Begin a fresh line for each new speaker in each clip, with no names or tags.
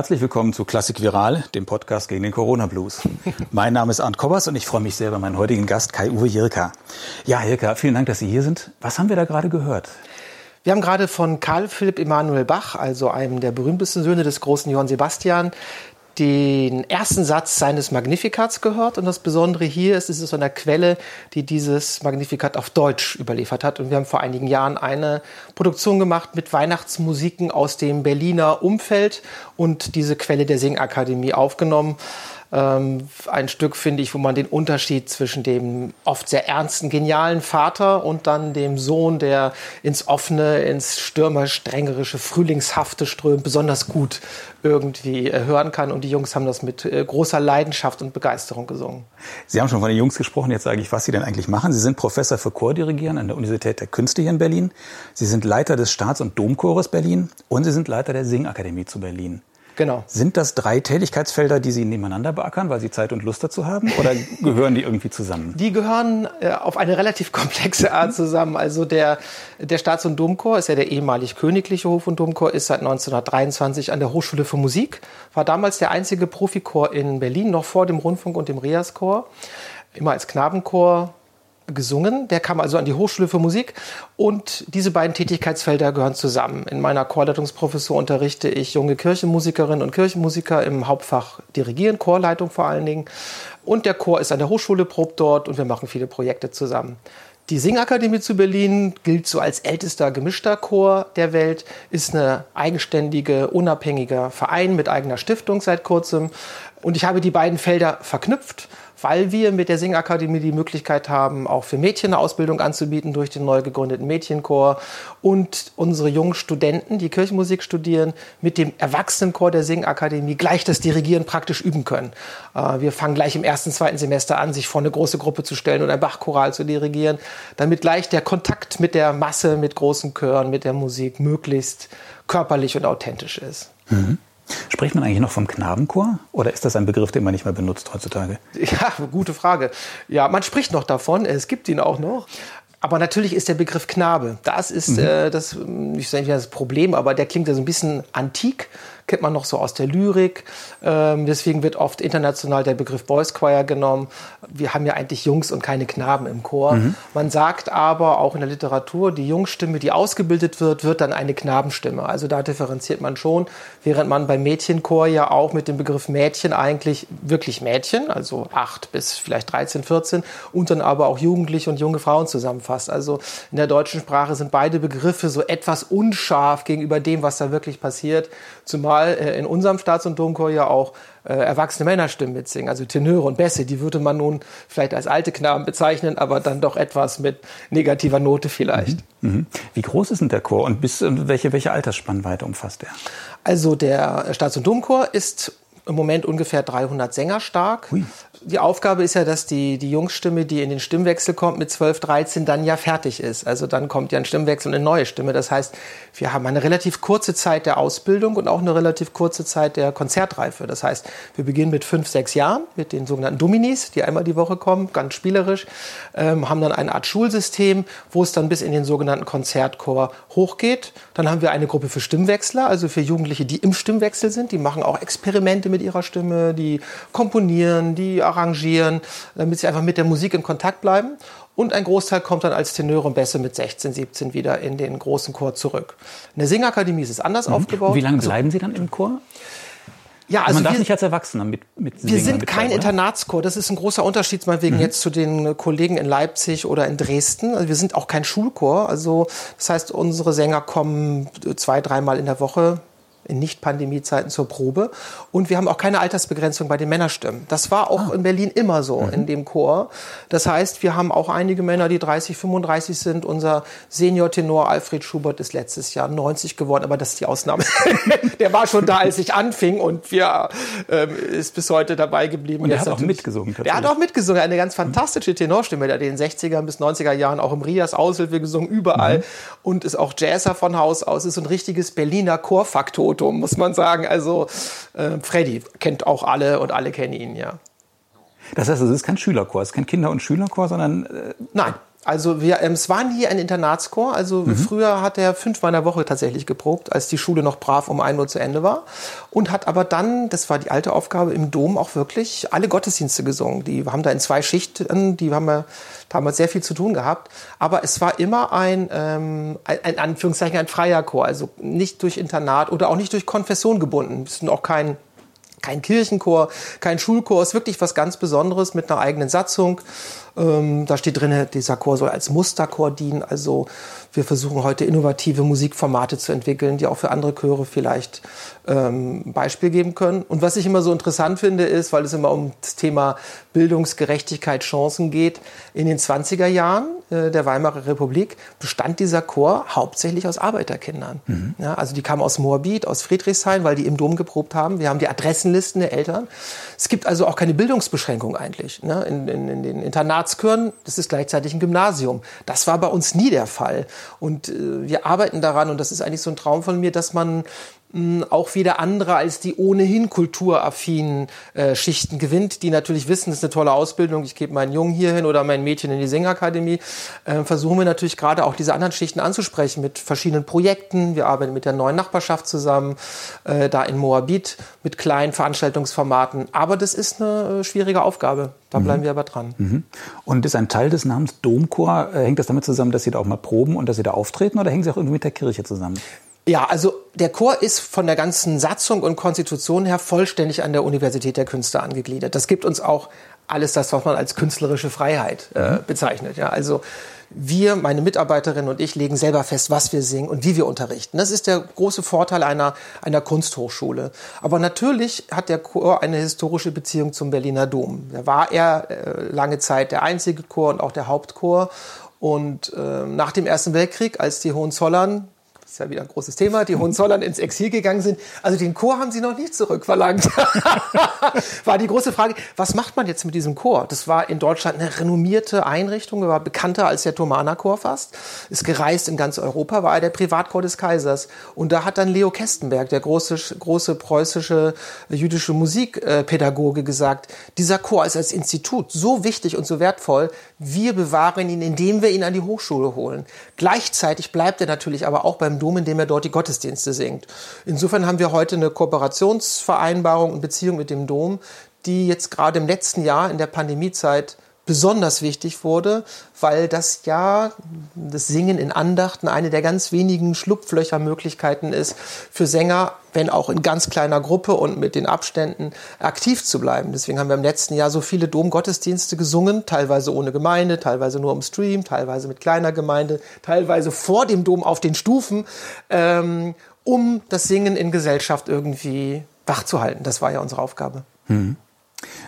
Herzlich willkommen zu Klassik Viral, dem Podcast gegen den Corona Blues. mein Name ist Arndt Kobbers und ich freue mich sehr über meinen heutigen Gast Kai-Uwe Jirka. Ja, Jirka, vielen Dank, dass Sie hier sind. Was haben wir da gerade gehört?
Wir haben gerade von Karl Philipp Emanuel Bach, also einem der berühmtesten Söhne des großen Johann Sebastian, den ersten Satz seines Magnifikats gehört. Und das Besondere hier ist, es ist so eine Quelle, die dieses Magnifikat auf Deutsch überliefert hat. Und wir haben vor einigen Jahren eine Produktion gemacht mit Weihnachtsmusiken aus dem Berliner Umfeld und diese Quelle der Singakademie aufgenommen ähm, ein Stück, finde ich, wo man den Unterschied zwischen dem oft sehr ernsten, genialen Vater und dann dem Sohn, der ins offene, ins stürmerstrengerische, frühlingshafte strömt, besonders gut irgendwie äh, hören kann. Und die Jungs haben das mit äh, großer Leidenschaft und Begeisterung gesungen.
Sie haben schon von den Jungs gesprochen. Jetzt sage ich, was Sie denn eigentlich machen. Sie sind Professor für Chordirigieren an der Universität der Künste hier in Berlin. Sie sind Leiter des Staats- und Domchores Berlin und Sie sind Leiter der Singakademie zu Berlin.
Genau.
Sind das drei Tätigkeitsfelder, die Sie nebeneinander beackern, weil Sie Zeit und Lust dazu haben? Oder gehören die irgendwie zusammen?
Die gehören äh, auf eine relativ komplexe Art zusammen. Also der, der Staats- und Domchor ist ja der ehemalig königliche Hof- und Domchor, ist seit 1923 an der Hochschule für Musik, war damals der einzige Profikor in Berlin, noch vor dem Rundfunk und dem Riaschor. Immer als Knabenchor gesungen. Der kam also an die Hochschule für Musik und diese beiden Tätigkeitsfelder gehören zusammen. In meiner Chorleitungsprofessur unterrichte ich junge Kirchenmusikerinnen und Kirchenmusiker im Hauptfach Dirigieren, Chorleitung vor allen Dingen. Und der Chor ist an der Hochschule, probt dort und wir machen viele Projekte zusammen. Die Singakademie zu Berlin gilt so als ältester gemischter Chor der Welt, ist eine eigenständige, unabhängige Verein mit eigener Stiftung seit kurzem. Und ich habe die beiden Felder verknüpft weil wir mit der Singakademie die Möglichkeit haben, auch für Mädchen eine Ausbildung anzubieten durch den neu gegründeten Mädchenchor und unsere jungen Studenten, die Kirchenmusik studieren, mit dem Erwachsenenchor der Singakademie gleich das Dirigieren praktisch üben können. Äh, wir fangen gleich im ersten, zweiten Semester an, sich vor eine große Gruppe zu stellen und ein Bachchoral zu dirigieren, damit gleich der Kontakt mit der Masse, mit großen Chören, mit der Musik möglichst körperlich und authentisch ist.
Mhm. Spricht man eigentlich noch vom Knabenchor oder ist das ein Begriff, den man nicht mehr benutzt heutzutage?
Ja, gute Frage. Ja, man spricht noch davon, es gibt ihn auch noch. Aber natürlich ist der Begriff Knabe, das ist mhm. äh, das, ich sage nicht das Problem, aber der klingt ja so ein bisschen antik kennt man noch so aus der Lyrik. Ähm, deswegen wird oft international der Begriff Boys Choir genommen. Wir haben ja eigentlich Jungs und keine Knaben im Chor. Mhm. Man sagt aber auch in der Literatur, die Jungstimme, die ausgebildet wird, wird dann eine Knabenstimme. Also da differenziert man schon, während man beim Mädchenchor ja auch mit dem Begriff Mädchen eigentlich wirklich Mädchen, also acht bis vielleicht 13, 14 und dann aber auch Jugendliche und junge Frauen zusammenfasst. Also in der deutschen Sprache sind beide Begriffe so etwas unscharf gegenüber dem, was da wirklich passiert. Zumal äh, in unserem Staats- und Domchor ja auch äh, erwachsene Männerstimmen mitsingen, also Tenöre und Bässe. Die würde man nun vielleicht als alte Knaben bezeichnen, aber dann doch etwas mit negativer Note vielleicht.
Mhm. Mhm. Wie groß ist denn der Chor und bis welche, welche Altersspannweite umfasst er?
Also der Staats- und Domchor ist im Moment ungefähr 300 Sänger stark. Hui die Aufgabe ist ja, dass die, die Jungsstimme, die in den Stimmwechsel kommt, mit 12, 13 dann ja fertig ist. Also dann kommt ja ein Stimmwechsel und eine neue Stimme. Das heißt, wir haben eine relativ kurze Zeit der Ausbildung und auch eine relativ kurze Zeit der Konzertreife. Das heißt, wir beginnen mit fünf, sechs Jahren mit den sogenannten Dominis, die einmal die Woche kommen, ganz spielerisch, ähm, haben dann eine Art Schulsystem, wo es dann bis in den sogenannten Konzertchor hochgeht. Dann haben wir eine Gruppe für Stimmwechsler, also für Jugendliche, die im Stimmwechsel sind. Die machen auch Experimente mit ihrer Stimme, die komponieren, die arrangieren, damit sie einfach mit der Musik in Kontakt bleiben. Und ein Großteil kommt dann als Tenöre und Bässe mit 16, 17 wieder in den großen Chor zurück. In der Singakademie ist es anders mhm. aufgebaut.
Wie lange also bleiben Sie dann im Chor? Ja, also man darf wir, nicht als Erwachsener mit, mit
Wir sind kein oder? Internatschor. Das ist ein großer Unterschied, meinetwegen mhm. jetzt zu den Kollegen in Leipzig oder in Dresden. Also wir sind auch kein Schulchor. Also das heißt, unsere Sänger kommen zwei, dreimal in der Woche in Nicht-Pandemie-Zeiten zur Probe. Und wir haben auch keine Altersbegrenzung bei den Männerstimmen. Das war auch ah. in Berlin immer so mhm. in dem Chor. Das heißt, wir haben auch einige Männer, die 30, 35 sind. Unser Senior-Tenor Alfred Schubert ist letztes Jahr 90 geworden, aber das ist die Ausnahme. Der war schon da, als ich anfing und wir ähm, ist bis heute dabei geblieben.
Und er hat auch mitgesungen.
Er hat auch mitgesungen. Eine ganz fantastische Tenorstimme, der hat in den 60er bis 90er Jahren auch im Rias Aushilfe gesungen, überall. Mhm. Und ist auch Jazzer von Haus aus, ist ein richtiges Berliner Chorfaktor Foto, muss man sagen. Also äh, Freddy kennt auch alle und alle kennen ihn, ja.
Das heißt, es ist kein Schülerchor, es ist kein Kinder- und Schülerchor, sondern...
Äh, Nein, Also wir, ähm, es war nie ein Internatschor. Also mhm. früher hat er fünfmal in der Woche tatsächlich geprobt, als die Schule noch brav um ein Uhr zu Ende war. Und hat aber dann, das war die alte Aufgabe, im Dom auch wirklich alle Gottesdienste gesungen. Die haben da in zwei Schichten, die haben wir damals sehr viel zu tun gehabt. Aber es war immer ein, ähm, ein, ein Anführungszeichen, ein freier Chor. Also nicht durch Internat oder auch nicht durch Konfession gebunden. Es ist auch kein kein Kirchenchor, kein Schulchor, ist wirklich was ganz Besonderes mit einer eigenen Satzung. Ähm, da steht drin, dieser Chor soll als Musterchor dienen. Also wir versuchen heute innovative Musikformate zu entwickeln, die auch für andere Chöre vielleicht ähm, Beispiel geben können. Und was ich immer so interessant finde, ist, weil es immer um das Thema Bildungsgerechtigkeit, Chancen geht, in den 20er Jahren äh, der Weimarer Republik bestand dieser Chor hauptsächlich aus Arbeiterkindern. Mhm. Ja, also die kamen aus Moabit, aus Friedrichshain, weil die im Dom geprobt haben. Wir haben die Adressenlisten der Eltern. Es gibt also auch keine Bildungsbeschränkung eigentlich. Ne? In, in, in den Internatschören, das ist gleichzeitig ein Gymnasium. Das war bei uns nie der Fall. Und äh, wir arbeiten daran, und das ist eigentlich so ein Traum von mir, dass man auch wieder andere als die ohnehin kulturaffinen äh, Schichten gewinnt, die natürlich wissen, das ist eine tolle Ausbildung, ich gebe meinen Jungen hierhin oder mein Mädchen in die Singakademie, äh, versuchen wir natürlich gerade auch diese anderen Schichten anzusprechen mit verschiedenen Projekten. Wir arbeiten mit der neuen Nachbarschaft zusammen, äh, da in Moabit mit kleinen Veranstaltungsformaten. Aber das ist eine äh, schwierige Aufgabe. Da mhm. bleiben wir aber dran. Mhm.
Und ist ein Teil des Namens Domchor, äh, hängt das damit zusammen, dass Sie da auch mal proben und dass Sie da auftreten oder hängen Sie auch irgendwie mit der Kirche zusammen?
Ja, also der Chor ist von der ganzen Satzung und Konstitution her vollständig an der Universität der Künste angegliedert. Das gibt uns auch alles das, was man als künstlerische Freiheit äh, mhm. bezeichnet. Ja, also wir, meine Mitarbeiterinnen und ich, legen selber fest, was wir singen und wie wir unterrichten. Das ist der große Vorteil einer, einer Kunsthochschule. Aber natürlich hat der Chor eine historische Beziehung zum Berliner Dom. Da war er äh, lange Zeit der einzige Chor und auch der Hauptchor. Und äh, nach dem Ersten Weltkrieg, als die Hohenzollern ist ja wieder ein großes Thema, die Hohenzollern ins Exil gegangen sind. Also den Chor haben sie noch nicht zurückverlangt. war die große Frage, was macht man jetzt mit diesem Chor? Das war in Deutschland eine renommierte Einrichtung, war bekannter als der Thomaner Chor fast, ist gereist in ganz Europa, war er der Privatchor des Kaisers. Und da hat dann Leo Kestenberg, der große, große preußische jüdische Musikpädagoge, gesagt, dieser Chor ist als Institut so wichtig und so wertvoll, wir bewahren ihn, indem wir ihn an die Hochschule holen. Gleichzeitig bleibt er natürlich aber auch beim Dom, indem er dort die Gottesdienste singt. Insofern haben wir heute eine Kooperationsvereinbarung und Beziehung mit dem Dom, die jetzt gerade im letzten Jahr in der Pandemiezeit besonders wichtig wurde, weil das ja das Singen in Andachten eine der ganz wenigen Schlupflöchermöglichkeiten ist für Sänger, wenn auch in ganz kleiner Gruppe und mit den Abständen aktiv zu bleiben. Deswegen haben wir im letzten Jahr so viele Domgottesdienste gesungen, teilweise ohne Gemeinde, teilweise nur im Stream, teilweise mit kleiner Gemeinde, teilweise vor dem Dom auf den Stufen, ähm, um das Singen in Gesellschaft irgendwie wachzuhalten. Das war ja unsere Aufgabe. Mhm.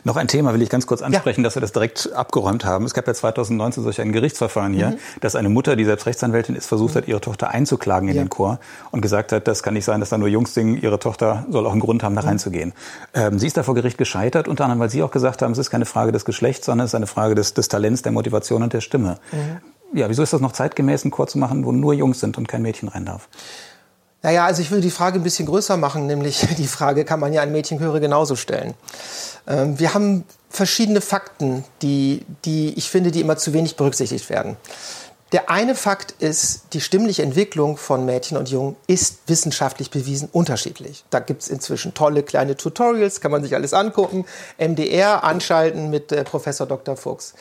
Noch ein Thema will ich ganz kurz ansprechen, ja. dass wir das direkt abgeräumt haben. Es gab ja 2019 solch ein Gerichtsverfahren hier, mhm. dass eine Mutter, die selbst Rechtsanwältin ist, versucht hat, ihre Tochter einzuklagen in ja. den Chor und gesagt hat, das kann nicht sein, dass da nur Jungs singen, ihre Tochter soll auch einen Grund haben, da mhm. reinzugehen. Ähm, sie ist da vor Gericht gescheitert, unter anderem, weil Sie auch gesagt haben, es ist keine Frage des Geschlechts, sondern es ist eine Frage des, des Talents, der Motivation und der Stimme. Mhm. Ja, wieso ist das noch zeitgemäß, einen Chor zu machen, wo nur Jungs sind und kein Mädchen rein darf?
Naja, also ich will die Frage ein bisschen größer machen, nämlich die Frage kann man ja an Mädchenchöre genauso stellen. Ähm, wir haben verschiedene Fakten, die, die ich finde, die immer zu wenig berücksichtigt werden. Der eine Fakt ist, die stimmliche Entwicklung von Mädchen und Jungen ist wissenschaftlich bewiesen unterschiedlich. Da gibt es inzwischen tolle kleine Tutorials, kann man sich alles angucken. MDR anschalten mit äh, Professor Dr. Fuchs.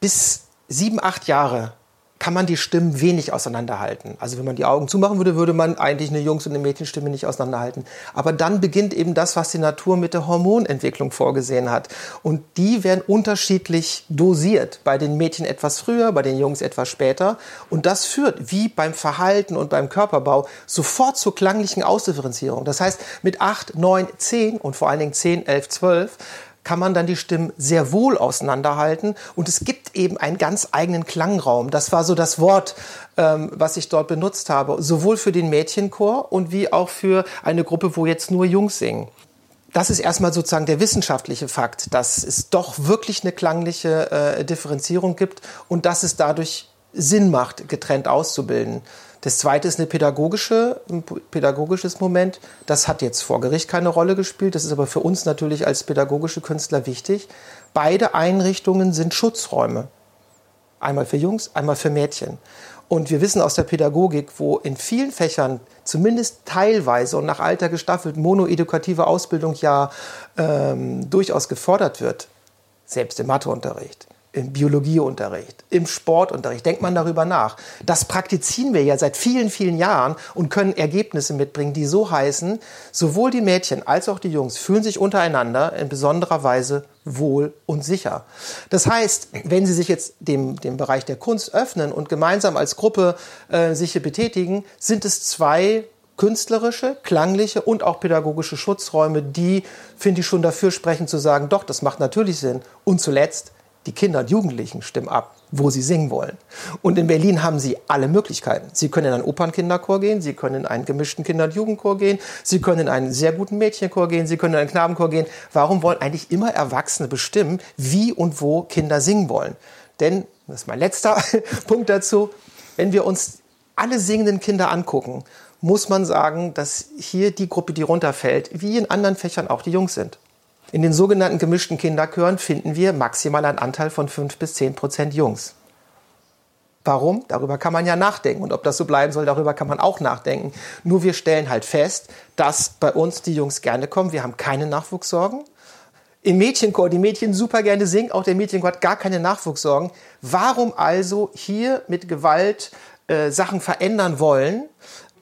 Bis sieben, acht Jahre kann man die Stimmen wenig auseinanderhalten. Also wenn man die Augen zumachen würde, würde man eigentlich eine Jungs- und eine Mädchenstimme nicht auseinanderhalten. Aber dann beginnt eben das, was die Natur mit der Hormonentwicklung vorgesehen hat. Und die werden unterschiedlich dosiert. Bei den Mädchen etwas früher, bei den Jungs etwas später. Und das führt, wie beim Verhalten und beim Körperbau, sofort zur klanglichen Ausdifferenzierung. Das heißt, mit 8, 9, 10 und vor allen Dingen 10, 11, 12 kann man dann die Stimmen sehr wohl auseinanderhalten. Und es gibt eben einen ganz eigenen Klangraum. Das war so das Wort, ähm, was ich dort benutzt habe, sowohl für den Mädchenchor und wie auch für eine Gruppe, wo jetzt nur Jungs singen. Das ist erstmal sozusagen der wissenschaftliche Fakt, dass es doch wirklich eine klangliche äh, Differenzierung gibt und dass es dadurch Sinn macht, getrennt auszubilden. Das zweite ist eine pädagogische, ein pädagogisches Moment. Das hat jetzt vor Gericht keine Rolle gespielt. Das ist aber für uns natürlich als pädagogische Künstler wichtig. Beide Einrichtungen sind Schutzräume. Einmal für Jungs, einmal für Mädchen. Und wir wissen aus der Pädagogik, wo in vielen Fächern zumindest teilweise und nach Alter gestaffelt monoedukative Ausbildung ja ähm, durchaus gefordert wird, selbst im Matheunterricht, im Biologieunterricht, im Sportunterricht, denkt man darüber nach. Das praktizieren wir ja seit vielen, vielen Jahren und können Ergebnisse mitbringen, die so heißen, sowohl die Mädchen als auch die Jungs fühlen sich untereinander in besonderer Weise wohl und sicher. Das heißt, wenn Sie sich jetzt dem, dem Bereich der Kunst öffnen und gemeinsam als Gruppe äh, sich hier betätigen, sind es zwei künstlerische, klangliche und auch pädagogische Schutzräume, die, finde ich, schon dafür sprechen zu sagen, doch, das macht natürlich Sinn. Und zuletzt, die Kinder und Jugendlichen stimmen ab, wo sie singen wollen. Und in Berlin haben sie alle Möglichkeiten. Sie können in einen Opernkinderchor gehen, sie können in einen gemischten Kinder- und Jugendchor gehen, sie können in einen sehr guten Mädchenchor gehen, sie können in einen Knabenchor gehen. Warum wollen eigentlich immer Erwachsene bestimmen, wie und wo Kinder singen wollen? Denn, das ist mein letzter Punkt dazu, wenn wir uns alle singenden Kinder angucken, muss man sagen, dass hier die Gruppe, die runterfällt, wie in anderen Fächern auch die Jungs sind. In den sogenannten gemischten Kinderchören finden wir maximal einen Anteil von 5 bis 10 Prozent Jungs. Warum? Darüber kann man ja nachdenken. Und ob das so bleiben soll, darüber kann man auch nachdenken. Nur wir stellen halt fest, dass bei uns die Jungs gerne kommen. Wir haben keine Nachwuchssorgen. Im Mädchenchor, die Mädchen super gerne singen, auch der Mädchenchor hat gar keine Nachwuchssorgen. Warum also hier mit Gewalt äh, Sachen verändern wollen,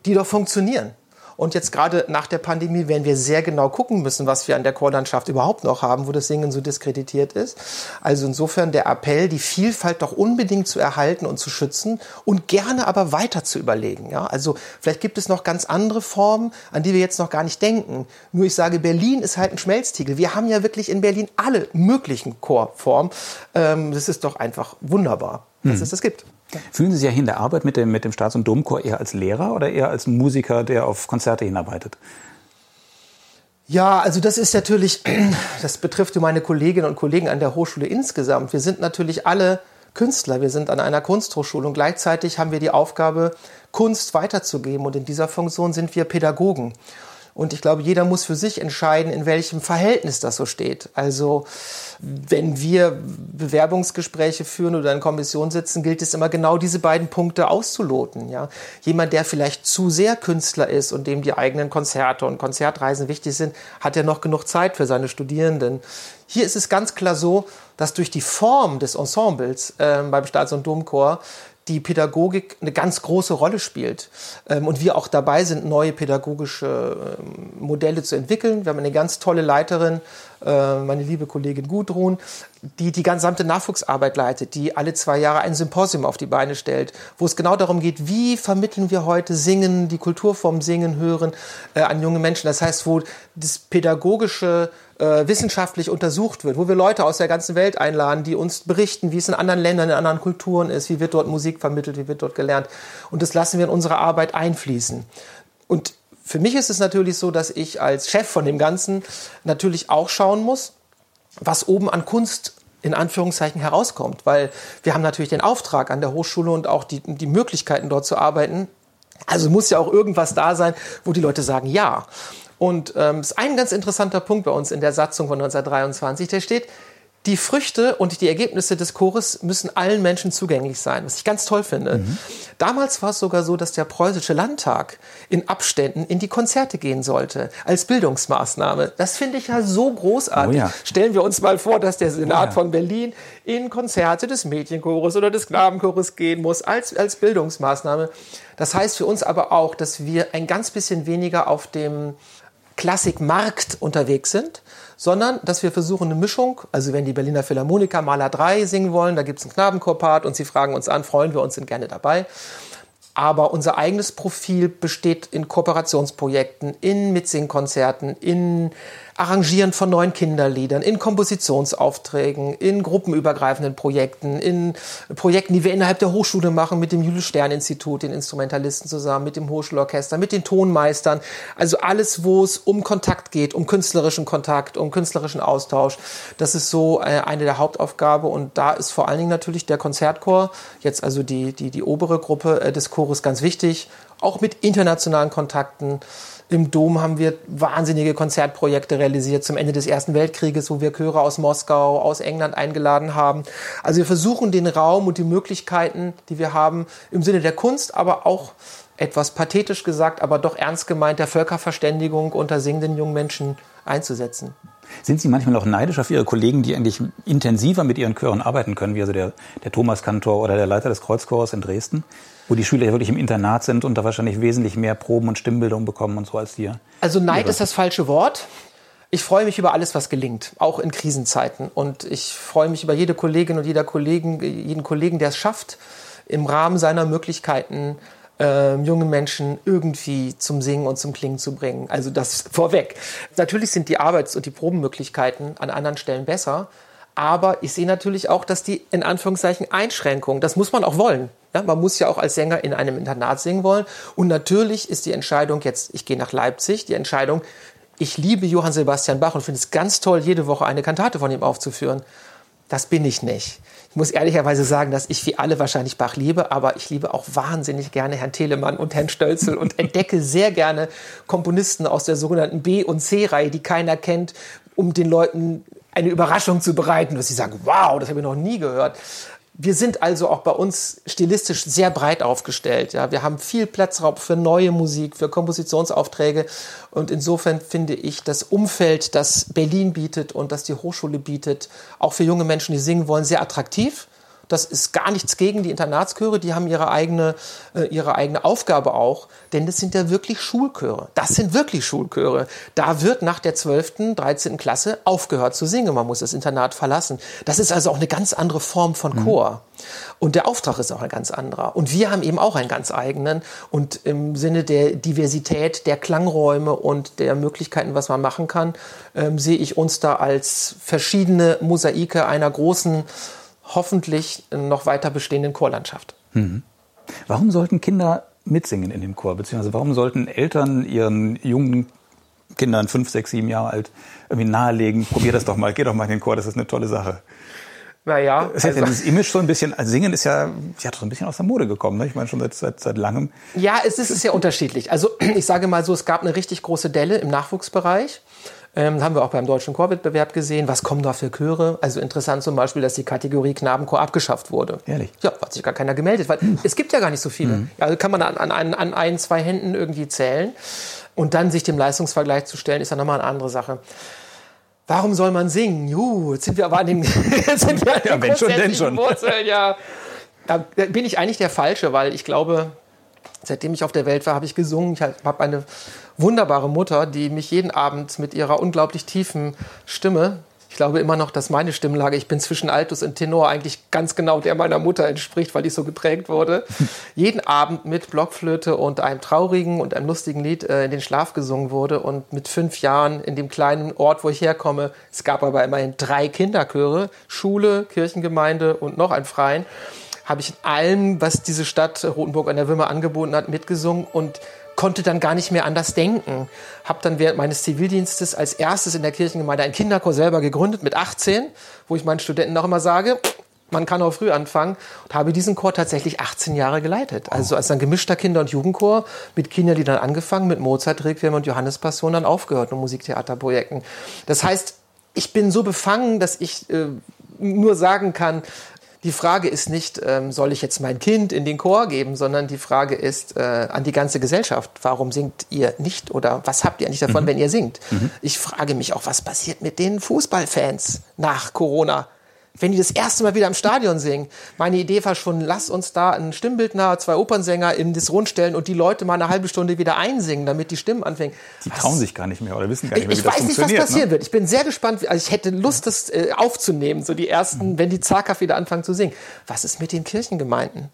die doch funktionieren? Und jetzt gerade nach der Pandemie werden wir sehr genau gucken müssen, was wir an der Chorlandschaft überhaupt noch haben, wo das Singen so diskreditiert ist. Also insofern der Appell, die Vielfalt doch unbedingt zu erhalten und zu schützen und gerne aber weiter zu überlegen. Ja, also vielleicht gibt es noch ganz andere Formen, an die wir jetzt noch gar nicht denken. Nur ich sage, Berlin ist halt ein Schmelztiegel. Wir haben ja wirklich in Berlin alle möglichen Chorformen. Ähm, das ist doch einfach wunderbar, dass hm. es das gibt.
Fühlen Sie sich ja in der Arbeit mit dem, mit dem Staats- und Domchor eher als Lehrer oder eher als Musiker, der auf Konzerte hinarbeitet?
Ja, also das ist natürlich, das betrifft meine Kolleginnen und Kollegen an der Hochschule insgesamt. Wir sind natürlich alle Künstler, wir sind an einer Kunsthochschule und gleichzeitig haben wir die Aufgabe, Kunst weiterzugeben und in dieser Funktion sind wir Pädagogen. Und ich glaube, jeder muss für sich entscheiden, in welchem Verhältnis das so steht. Also wenn wir Bewerbungsgespräche führen oder in Kommission sitzen, gilt es immer genau diese beiden Punkte auszuloten. Ja? Jemand, der vielleicht zu sehr Künstler ist und dem die eigenen Konzerte und Konzertreisen wichtig sind, hat ja noch genug Zeit für seine Studierenden. Hier ist es ganz klar so, dass durch die Form des Ensembles äh, beim Staats- und Domchor die Pädagogik eine ganz große Rolle spielt ähm, und wir auch dabei sind, neue pädagogische ähm, Modelle zu entwickeln. Wir haben eine ganz tolle Leiterin, äh, meine liebe Kollegin Gudrun, die die gesamte Nachwuchsarbeit leitet, die alle zwei Jahre ein Symposium auf die Beine stellt, wo es genau darum geht, wie vermitteln wir heute Singen, die Kulturform Singen, Hören äh, an junge Menschen. Das heißt, wo das pädagogische äh, wissenschaftlich untersucht wird, wo wir Leute aus der ganzen Welt einladen, die uns berichten, wie es in anderen Ländern, in anderen Kulturen ist, wie wird dort Musik vermittelt, wie wird dort gelernt. Und das lassen wir in unsere Arbeit einfließen. Und für mich ist es natürlich so, dass ich als Chef von dem Ganzen natürlich auch schauen muss, was oben an Kunst in Anführungszeichen herauskommt, weil wir haben natürlich den Auftrag an der Hochschule und auch die, die Möglichkeiten dort zu arbeiten. Also muss ja auch irgendwas da sein, wo die Leute sagen, ja. Und ähm, ist ein ganz interessanter Punkt bei uns in der Satzung von 1923. Der steht, die Früchte und die Ergebnisse des Chores müssen allen Menschen zugänglich sein, was ich ganz toll finde. Mhm. Damals war es sogar so, dass der preußische Landtag in Abständen in die Konzerte gehen sollte, als Bildungsmaßnahme. Das finde ich ja so großartig. Oh ja. Stellen wir uns mal vor, dass der Senat oh ja. von Berlin in Konzerte des Mädchenchores oder des Knabenchores gehen muss, als, als Bildungsmaßnahme. Das heißt für uns aber auch, dass wir ein ganz bisschen weniger auf dem Klassikmarkt unterwegs sind, sondern dass wir versuchen eine Mischung, also wenn die Berliner Philharmoniker Maler 3 singen wollen, da gibt es einen Knabenchorpart und sie fragen uns an, freuen wir uns, sind gerne dabei. Aber unser eigenes Profil besteht in Kooperationsprojekten, in Mitsingkonzerten, in Arrangieren von neuen Kinderliedern, in Kompositionsaufträgen, in gruppenübergreifenden Projekten, in Projekten, die wir innerhalb der Hochschule machen, mit dem Julius Stern Institut, den Instrumentalisten zusammen, mit dem Hochschulorchester, mit den Tonmeistern. Also alles, wo es um Kontakt geht, um künstlerischen Kontakt, um künstlerischen Austausch. Das ist so äh, eine der Hauptaufgabe und da ist vor allen Dingen natürlich der Konzertchor, jetzt also die, die, die obere Gruppe äh, des Chores ganz wichtig, auch mit internationalen Kontakten Im Dom haben wir wahnsinnige Konzertprojekte realisiert zum Ende des Ersten Weltkrieges, wo wir Chöre aus Moskau, aus England eingeladen haben. Also wir versuchen den Raum und die Möglichkeiten, die wir haben, im Sinne der Kunst, aber auch etwas pathetisch gesagt, aber doch ernst gemeint der Völkerverständigung unter singenden jungen Menschen einzusetzen.
Sind Sie manchmal auch neidisch auf Ihre Kollegen, die eigentlich intensiver mit ihren Chören arbeiten können, wie also der, der Thomas Kantor oder der Leiter des Kreuzchors in Dresden? Wo die Schüler ja wirklich im Internat sind und da wahrscheinlich wesentlich mehr Proben und Stimmbildung bekommen und so als hier.
Also Neid ist das falsche Wort. Ich freue mich über alles, was gelingt, auch in Krisenzeiten. Und ich freue mich über jede Kollegin und jeder Kollegen, jeden Kollegen, der es schafft, im Rahmen seiner Möglichkeiten äh, junge Menschen irgendwie zum Singen und zum Klingen zu bringen. Also das vorweg. Natürlich sind die Arbeits- und die Probenmöglichkeiten an anderen Stellen besser. Aber ich sehe natürlich auch, dass die in Anführungszeichen Einschränkungen, das muss man auch wollen. Ja, man muss ja auch als Sänger in einem Internat singen wollen. Und natürlich ist die Entscheidung jetzt, ich gehe nach Leipzig, die Entscheidung, ich liebe Johann Sebastian Bach und finde es ganz toll, jede Woche eine Kantate von ihm aufzuführen. Das bin ich nicht. Ich muss ehrlicherweise sagen, dass ich wie alle wahrscheinlich Bach liebe, aber ich liebe auch wahnsinnig gerne Herrn Telemann und Herrn Stölzel und entdecke sehr gerne Komponisten aus der sogenannten B- und C-Reihe, die keiner kennt, um den Leuten eine Überraschung zu bereiten, dass sie sagen, wow, das habe ich noch nie gehört. Wir sind also auch bei uns stilistisch sehr breit aufgestellt. Ja, wir haben viel Platzraum für neue Musik, für Kompositionsaufträge. Und insofern finde ich das Umfeld, das Berlin bietet und das die Hochschule bietet, auch für junge Menschen, die singen wollen, sehr attraktiv. Das ist gar nichts gegen die Internatschöre, die haben ihre eigene, äh, ihre eigene Aufgabe auch, denn das sind ja wirklich Schulchöre. Das sind wirklich Schulchöre. Da wird nach der 12., 13. Klasse aufgehört zu singen. Man muss das Internat verlassen. Das ist also auch eine ganz andere Form von mhm. Chor. Mhm. Und der Auftrag ist auch ein ganz anderer. Und wir haben eben auch einen ganz eigenen. Und im Sinne der Diversität der Klangräume und der Möglichkeiten, was man machen kann, ähm, sehe ich uns da als verschiedene Mosaike einer großen hoffentlich noch weiter bestehenden Chorlandschaft. Mhm.
Warum sollten Kinder mitsingen in dem Chor? Beziehungsweise warum sollten Eltern ihren jungen Kindern, fünf, sechs, sieben Jahre alt, irgendwie nahelegen, probier das doch mal, geh doch mal in den Chor, das ist eine tolle Sache.
Naja.
Das heißt, also, dieses Image so ein bisschen, also Singen ist ja, ja so ein bisschen aus der Mode gekommen, ne? Ich meine schon seit, seit, seit langem.
Ja, es ist, es ist ja unterschiedlich. Also ich sage mal so, es gab eine richtig große Delle im Nachwuchsbereich. Ähm, haben wir auch beim deutschen Chorwettbewerb gesehen. Was kommen da für Chöre? Also interessant zum Beispiel, dass die Kategorie Knabenchor abgeschafft wurde.
Ehrlich?
Ja, hat sich gar keiner gemeldet, weil hm. es gibt ja gar nicht so viele. Mhm. Also kann man an, an, an ein, zwei Händen irgendwie zählen. Und dann sich dem Leistungsvergleich zu stellen, ist ja nochmal eine andere Sache. Warum soll man singen? Juhu, jetzt sind wir aber an den, sind wir an den ja, wenn schon, denn schon. Wurzeln, ja. Da bin ich eigentlich der Falsche, weil ich glaube, seitdem ich auf der Welt war, habe ich gesungen. Ich habe eine wunderbare Mutter, die mich jeden Abend mit ihrer unglaublich tiefen Stimme, ich glaube immer noch, dass meine Stimmlage, ich bin zwischen Altus und Tenor, eigentlich ganz genau der meiner Mutter entspricht, weil ich so geprägt wurde, jeden Abend mit Blockflöte und einem traurigen und einem lustigen Lied äh, in den Schlaf gesungen wurde. Und mit fünf Jahren in dem kleinen Ort, wo ich herkomme, es gab aber immerhin drei Kinderchöre, Schule, Kirchengemeinde und noch ein Freien, habe ich in allem, was diese Stadt Rotenburg an der Würmer angeboten hat, mitgesungen und konnte dann gar nicht mehr anders denken. Habe dann während meines Zivildienstes als erstes in der Kirchengemeinde ein Kinderchor selber gegründet mit 18, wo ich meinen Studenten auch immer sage, man kann auch früh anfangen und habe diesen Chor tatsächlich 18 Jahre geleitet. Also als ein gemischter Kinder- und Jugendchor mit Kindern, die dann angefangen, mit Mozart, Requiem und Johannes Passion dann aufgehört und Musiktheaterprojekten. Das heißt, ich bin so befangen, dass ich äh, nur sagen kann, die Frage ist nicht, ähm, soll ich jetzt mein Kind in den Chor geben, sondern die Frage ist äh, an die ganze Gesellschaft, warum singt ihr nicht oder was habt ihr eigentlich davon, mhm. wenn ihr singt? Mhm. Ich frage mich auch, was passiert mit den Fußballfans nach Corona? Wenn die das erste Mal wieder im Stadion singen. Meine Idee war schon, lass uns da ein Stimmbildner, zwei Opernsänger in das Rund stellen und die Leute mal eine halbe Stunde wieder einsingen, damit die Stimmen anfangen.
Die was? trauen sich gar nicht mehr oder wissen gar nicht mehr,
wie ich das funktioniert. Ich weiß nicht, was passieren ne? wird. Ich bin sehr gespannt. Also ich hätte Lust, das äh, aufzunehmen, so die ersten, mhm. wenn die zaghaft wieder anfangen zu singen. Was ist mit den Kirchengemeinden?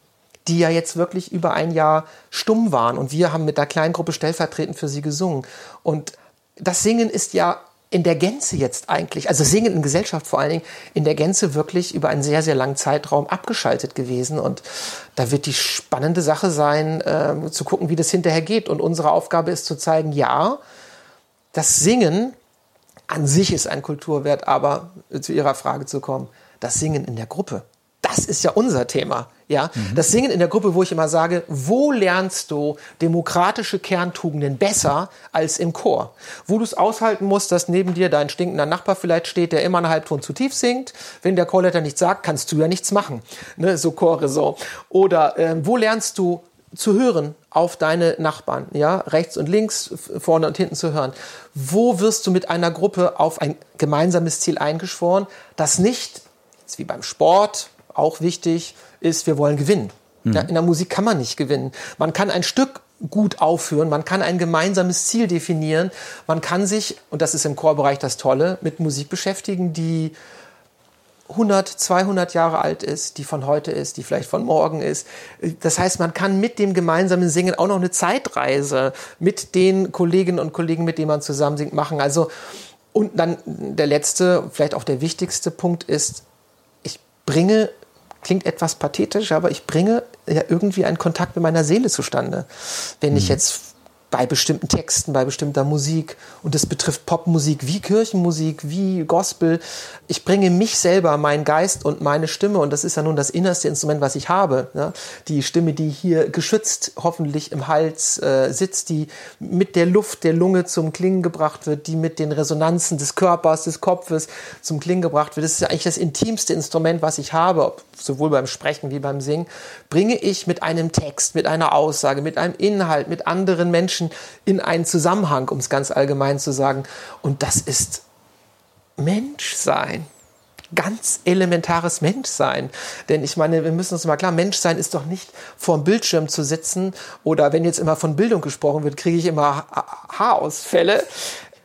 die ja jetzt wirklich über ein Jahr stumm waren. Und wir haben mit der kleinen Gruppe stellvertretend für sie gesungen. Und das Singen ist ja in der Gänze jetzt eigentlich, also Singen in Gesellschaft vor allen Dingen, in der Gänze wirklich über einen sehr, sehr langen Zeitraum abgeschaltet gewesen. Und da wird die spannende Sache sein, äh, zu gucken, wie das hinterher geht. Und unsere Aufgabe ist zu zeigen, ja, das Singen an sich ist ein Kulturwert, aber zu Ihrer Frage zu kommen, das Singen in der Gruppe, das ist ja unser Thema. Ja, mhm. das Singen in der Gruppe, wo ich immer sage, wo lernst du demokratische Kerntugenden besser als im Chor? Wo du es aushalten musst, dass neben dir dein stinkender Nachbar vielleicht steht, der immer einen Halbton zu tief singt. Wenn der Chorleiter nichts sagt, kannst du ja nichts machen. Ne, so Chore so. Oder äh, wo lernst du zu hören auf deine Nachbarn, ja, rechts und links, vorne und hinten zu hören. Wo wirst du mit einer Gruppe auf ein gemeinsames Ziel eingeschworen, das nicht, wie beim Sport, auch wichtig, ist, wir wollen gewinnen. Mhm. Ja, in der Musik kann man nicht gewinnen. Man kann ein Stück gut aufführen, man kann ein gemeinsames Ziel definieren, man kann sich, und das ist im Chorbereich das Tolle, mit Musik beschäftigen, die 100, 200 Jahre alt ist, die von heute ist, die vielleicht von morgen ist. Das heißt, man kann mit dem gemeinsamen Singen auch noch eine Zeitreise mit den Kolleginnen und Kollegen, mit denen man zusammen singt, machen. Also, und dann der letzte, vielleicht auch der wichtigste Punkt ist, ich bringe klingt etwas pathetisch, aber ich bringe ja irgendwie einen Kontakt mit meiner Seele zustande. Wenn ich mhm. jetzt bei bestimmten Texten, bei bestimmter Musik. Und das betrifft Popmusik wie Kirchenmusik, wie Gospel. Ich bringe mich selber, meinen Geist und meine Stimme, und das ist ja nun das innerste Instrument, was ich habe. Ja? Die Stimme, die hier geschützt hoffentlich im Hals äh, sitzt, die mit der Luft der Lunge zum Klingen gebracht wird, die mit den Resonanzen des Körpers, des Kopfes zum Klingen gebracht wird. Das ist ja eigentlich das intimste Instrument, was ich habe, sowohl beim Sprechen wie beim Singen. Bringe ich mit einem Text, mit einer Aussage, mit einem Inhalt, mit anderen Menschen, Menschen in einen Zusammenhang, um es ganz allgemein zu sagen. Und das ist Menschsein ganz elementares Menschsein. Denn ich meine, wir müssen uns mal klar, Menschsein ist doch nicht vor dem Bildschirm zu sitzen oder wenn jetzt immer von Bildung gesprochen wird, kriege ich immer Haarausfälle.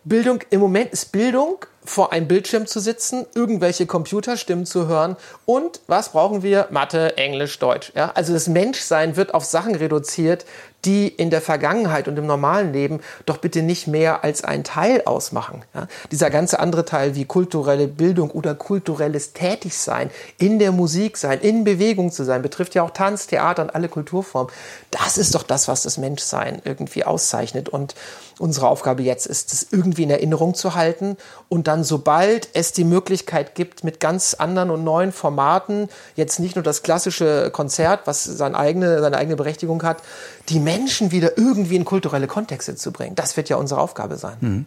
Bildung, im Moment ist Bildung vor einem Bildschirm zu sitzen, irgendwelche Computerstimmen zu hören und was brauchen wir? Mathe, Englisch, Deutsch. Ja? Also das Menschsein wird auf Sachen reduziert, die in der Vergangenheit und im normalen Leben doch bitte nicht mehr als ein Teil ausmachen. Ja? Dieser ganze andere Teil wie kulturelle Bildung oder kulturelles Tätigsein, in der Musik sein, in Bewegung zu sein, betrifft ja auch Tanz, Theater und alle Kulturformen. Das ist doch das, was das Menschsein irgendwie auszeichnet. Und unsere Aufgabe jetzt ist, es irgendwie in Erinnerung zu halten und dann, sobald es die Möglichkeit gibt, mit ganz anderen und neuen Formaten, jetzt nicht nur das klassische Konzert, was seine eigene, seine eigene Berechtigung hat, die Menschen wieder irgendwie in kulturelle Kontexte zu bringen. Das wird ja unsere Aufgabe sein. Mhm.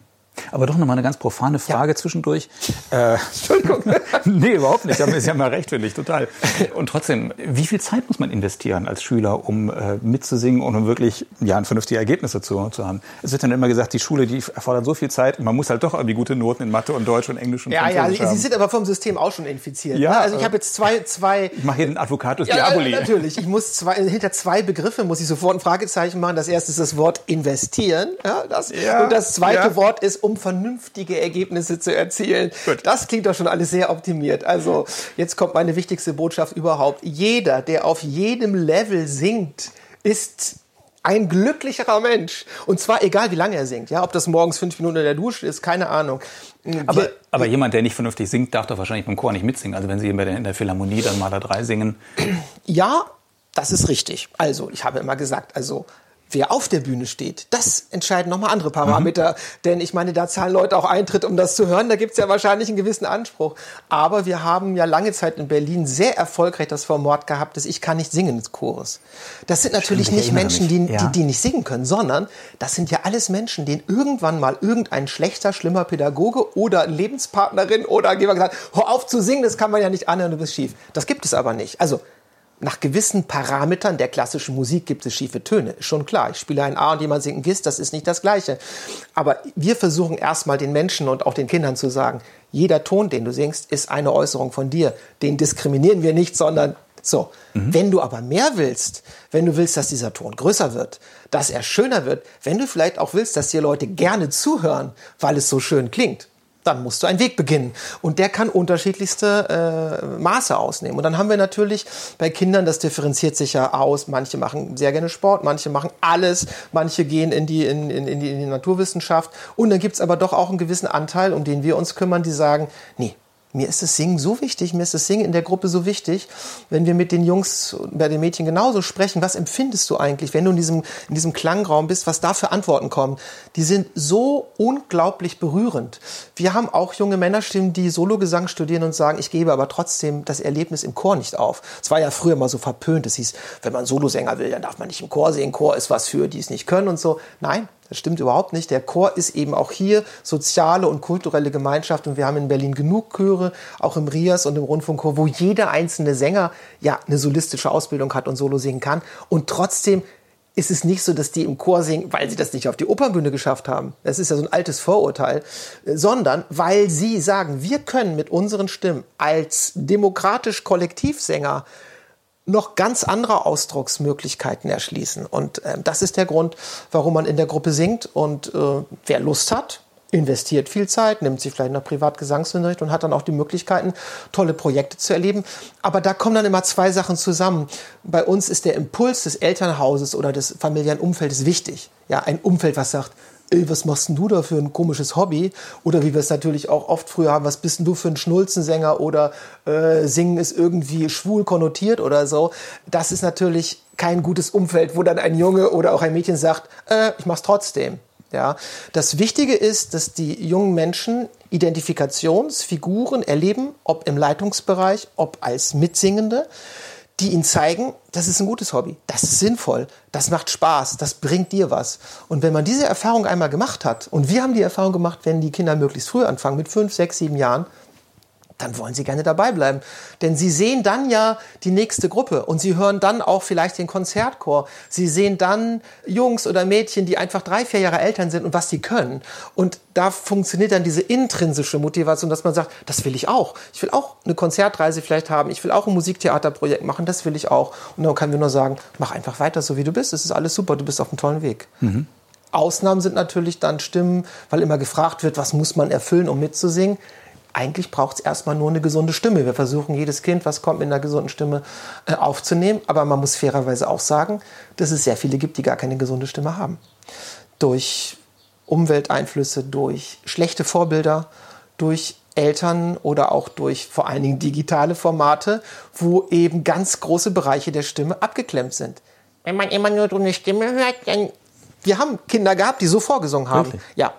Aber doch nochmal eine ganz profane Frage ja. zwischendurch. Äh, Entschuldigung. nee, überhaupt nicht. Aber ist ja mal recht, finde ich, total. Und trotzdem, wie viel Zeit muss man investieren als Schüler, um äh, mitzusingen und um wirklich ja, vernünftige Ergebnisse zu, zu haben? Es wird dann immer gesagt, die Schule, die erfordert so viel Zeit und man muss halt doch irgendwie gute Noten in Mathe und Deutsch und Englisch und
Ja, ja, haben. Sie sind aber vom System auch schon infiziert. Ja, ne? Also ich habe jetzt zwei, zwei.
Ich mache hier den Advocatus ja, Diaboli.
Ja, natürlich. Ich muss zwei, hinter zwei Begriffe muss ich sofort ein Fragezeichen machen. Das erste ist das Wort investieren. Ja, das, ja, und das zweite ja. Wort ist um vernünftige Ergebnisse zu erzielen. Gut. Das klingt doch schon alles sehr optimiert. Also jetzt kommt meine wichtigste Botschaft überhaupt. Jeder, der auf jedem Level singt, ist ein glücklicherer Mensch. Und zwar egal, wie lange er singt. Ja, ob das morgens fünf Minuten in der Dusche ist, keine Ahnung.
Aber, aber jemand, der nicht vernünftig singt, darf doch wahrscheinlich beim Chor nicht mitsingen. Also wenn Sie in der Philharmonie dann mal da drei singen.
Ja, das ist richtig. Also, ich habe immer gesagt, also wer auf der Bühne steht, das entscheiden nochmal andere Parameter. Mhm. Denn ich meine, da zahlen Leute auch Eintritt, um das zu hören. Da gibt's ja wahrscheinlich einen gewissen Anspruch. Aber wir haben ja lange Zeit in Berlin sehr erfolgreich das Format gehabt, dass ich kann nicht singen ins Chores. Das sind natürlich Stimmt, nicht Menschen, die, ja. die, die nicht singen können, sondern das sind ja alles Menschen, denen irgendwann mal irgendein schlechter, schlimmer Pädagoge oder Lebenspartnerin oder jemand gesagt, hör auf zu singen, das kann man ja nicht anhören, du bist schief. Das gibt es aber nicht. Also nach gewissen Parametern der klassischen Musik gibt es schiefe Töne. Ist schon klar. Ich spiele ein A und jemand singt ein Gis, das ist nicht das Gleiche. Aber wir versuchen erstmal den Menschen und auch den Kindern zu sagen, jeder Ton, den du singst, ist eine Äußerung von dir. Den diskriminieren wir nicht, sondern so. Mhm. Wenn du aber mehr willst, wenn du willst, dass dieser Ton größer wird, dass er schöner wird, wenn du vielleicht auch willst, dass dir Leute gerne zuhören, weil es so schön klingt, dann musst du einen Weg beginnen. Und der kann unterschiedlichste äh, Maße ausnehmen. Und dann haben wir natürlich bei Kindern, das differenziert sich ja aus. Manche machen sehr gerne Sport, manche machen alles, manche gehen in die, in, in, in die, in die Naturwissenschaft. Und dann gibt's aber doch auch einen gewissen Anteil, um den wir uns kümmern, die sagen, nee, Mir ist das Singen so wichtig, mir ist das Singen in der Gruppe so wichtig. Wenn wir mit den Jungs, bei den Mädchen genauso sprechen, was empfindest du eigentlich, wenn du in diesem, in diesem Klangraum bist, was da für Antworten kommen? Die sind so unglaublich berührend. Wir haben auch junge Männerstimmen, die Sologesang studieren und sagen, ich gebe aber trotzdem das Erlebnis im Chor nicht auf. Es war ja früher mal so verpönt. Es hieß, wenn man Solosänger will, dann darf man nicht im Chor singen. Chor ist was für, die es nicht können und so. Nein, das stimmt überhaupt nicht. Der Chor ist eben auch hier soziale und kulturelle Gemeinschaft und wir haben in Berlin genug Chöre, auch im RIAS und im Rundfunkchor, wo jeder einzelne Sänger ja eine solistische Ausbildung hat und Solo singen kann und trotzdem ist es nicht so, dass die im Chor singen, weil sie das nicht auf die Opernbühne geschafft haben. Das ist ja so ein altes Vorurteil, sondern weil sie sagen, wir können mit unseren Stimmen als demokratisch Kollektivsänger noch ganz andere Ausdrucksmöglichkeiten erschließen. Und äh, das ist der Grund, warum man in der Gruppe singt. Und äh, wer Lust hat, investiert viel Zeit, nimmt sich vielleicht noch Privatgesangsunterricht und hat dann auch die Möglichkeiten, tolle Projekte zu erleben. Aber da kommen dann immer zwei Sachen zusammen. Bei uns ist der Impuls des Elternhauses oder des familiären Umfeldes wichtig. Ja, ein Umfeld, was sagt, was machst denn du da für ein komisches Hobby? Oder wie wir es natürlich auch oft früher haben, was bist denn du für ein Schnulzensänger oder äh, Singen ist irgendwie schwul konnotiert oder so. Das ist natürlich kein gutes Umfeld, wo dann ein Junge oder auch ein Mädchen sagt, äh, ich mach's trotzdem. Ja, das Wichtige ist, dass die jungen Menschen Identifikationsfiguren erleben, ob im Leitungsbereich, ob als Mitsingende, die ihnen zeigen, das ist ein gutes Hobby, das ist sinnvoll, das macht Spaß, das bringt dir was. Und wenn man diese Erfahrung einmal gemacht hat, und wir haben die Erfahrung gemacht, wenn die Kinder möglichst früh anfangen, mit fünf, sechs, sieben Jahren, dann wollen sie gerne dabei bleiben. Denn sie sehen dann ja die nächste Gruppe und sie hören dann auch vielleicht den Konzertchor. Sie sehen dann Jungs oder Mädchen, die einfach drei, vier Jahre Eltern sind und was sie können. Und da funktioniert dann diese intrinsische Motivation, dass man sagt, das will ich auch. Ich will auch eine Konzertreise vielleicht haben. Ich will auch ein Musiktheaterprojekt machen. Das will ich auch. Und dann können wir nur sagen, mach einfach weiter so, wie du bist. Es ist alles super. Du bist auf einem tollen Weg. Mhm. Ausnahmen sind natürlich dann Stimmen, weil immer gefragt wird, was muss man erfüllen, um mitzusingen eigentlich braucht es erstmal nur eine gesunde Stimme. Wir versuchen jedes Kind, was kommt, mit einer gesunden Stimme äh, aufzunehmen. Aber man muss fairerweise auch sagen, dass es sehr viele gibt, die gar keine gesunde Stimme haben. Durch Umwelteinflüsse, durch schlechte Vorbilder, durch Eltern oder auch durch vor allen Dingen digitale Formate, wo eben ganz große Bereiche der Stimme abgeklemmt sind. Wenn man immer nur so eine Stimme hört, dann. Wir haben Kinder gehabt, die so vorgesungen haben. Wirklich? Ja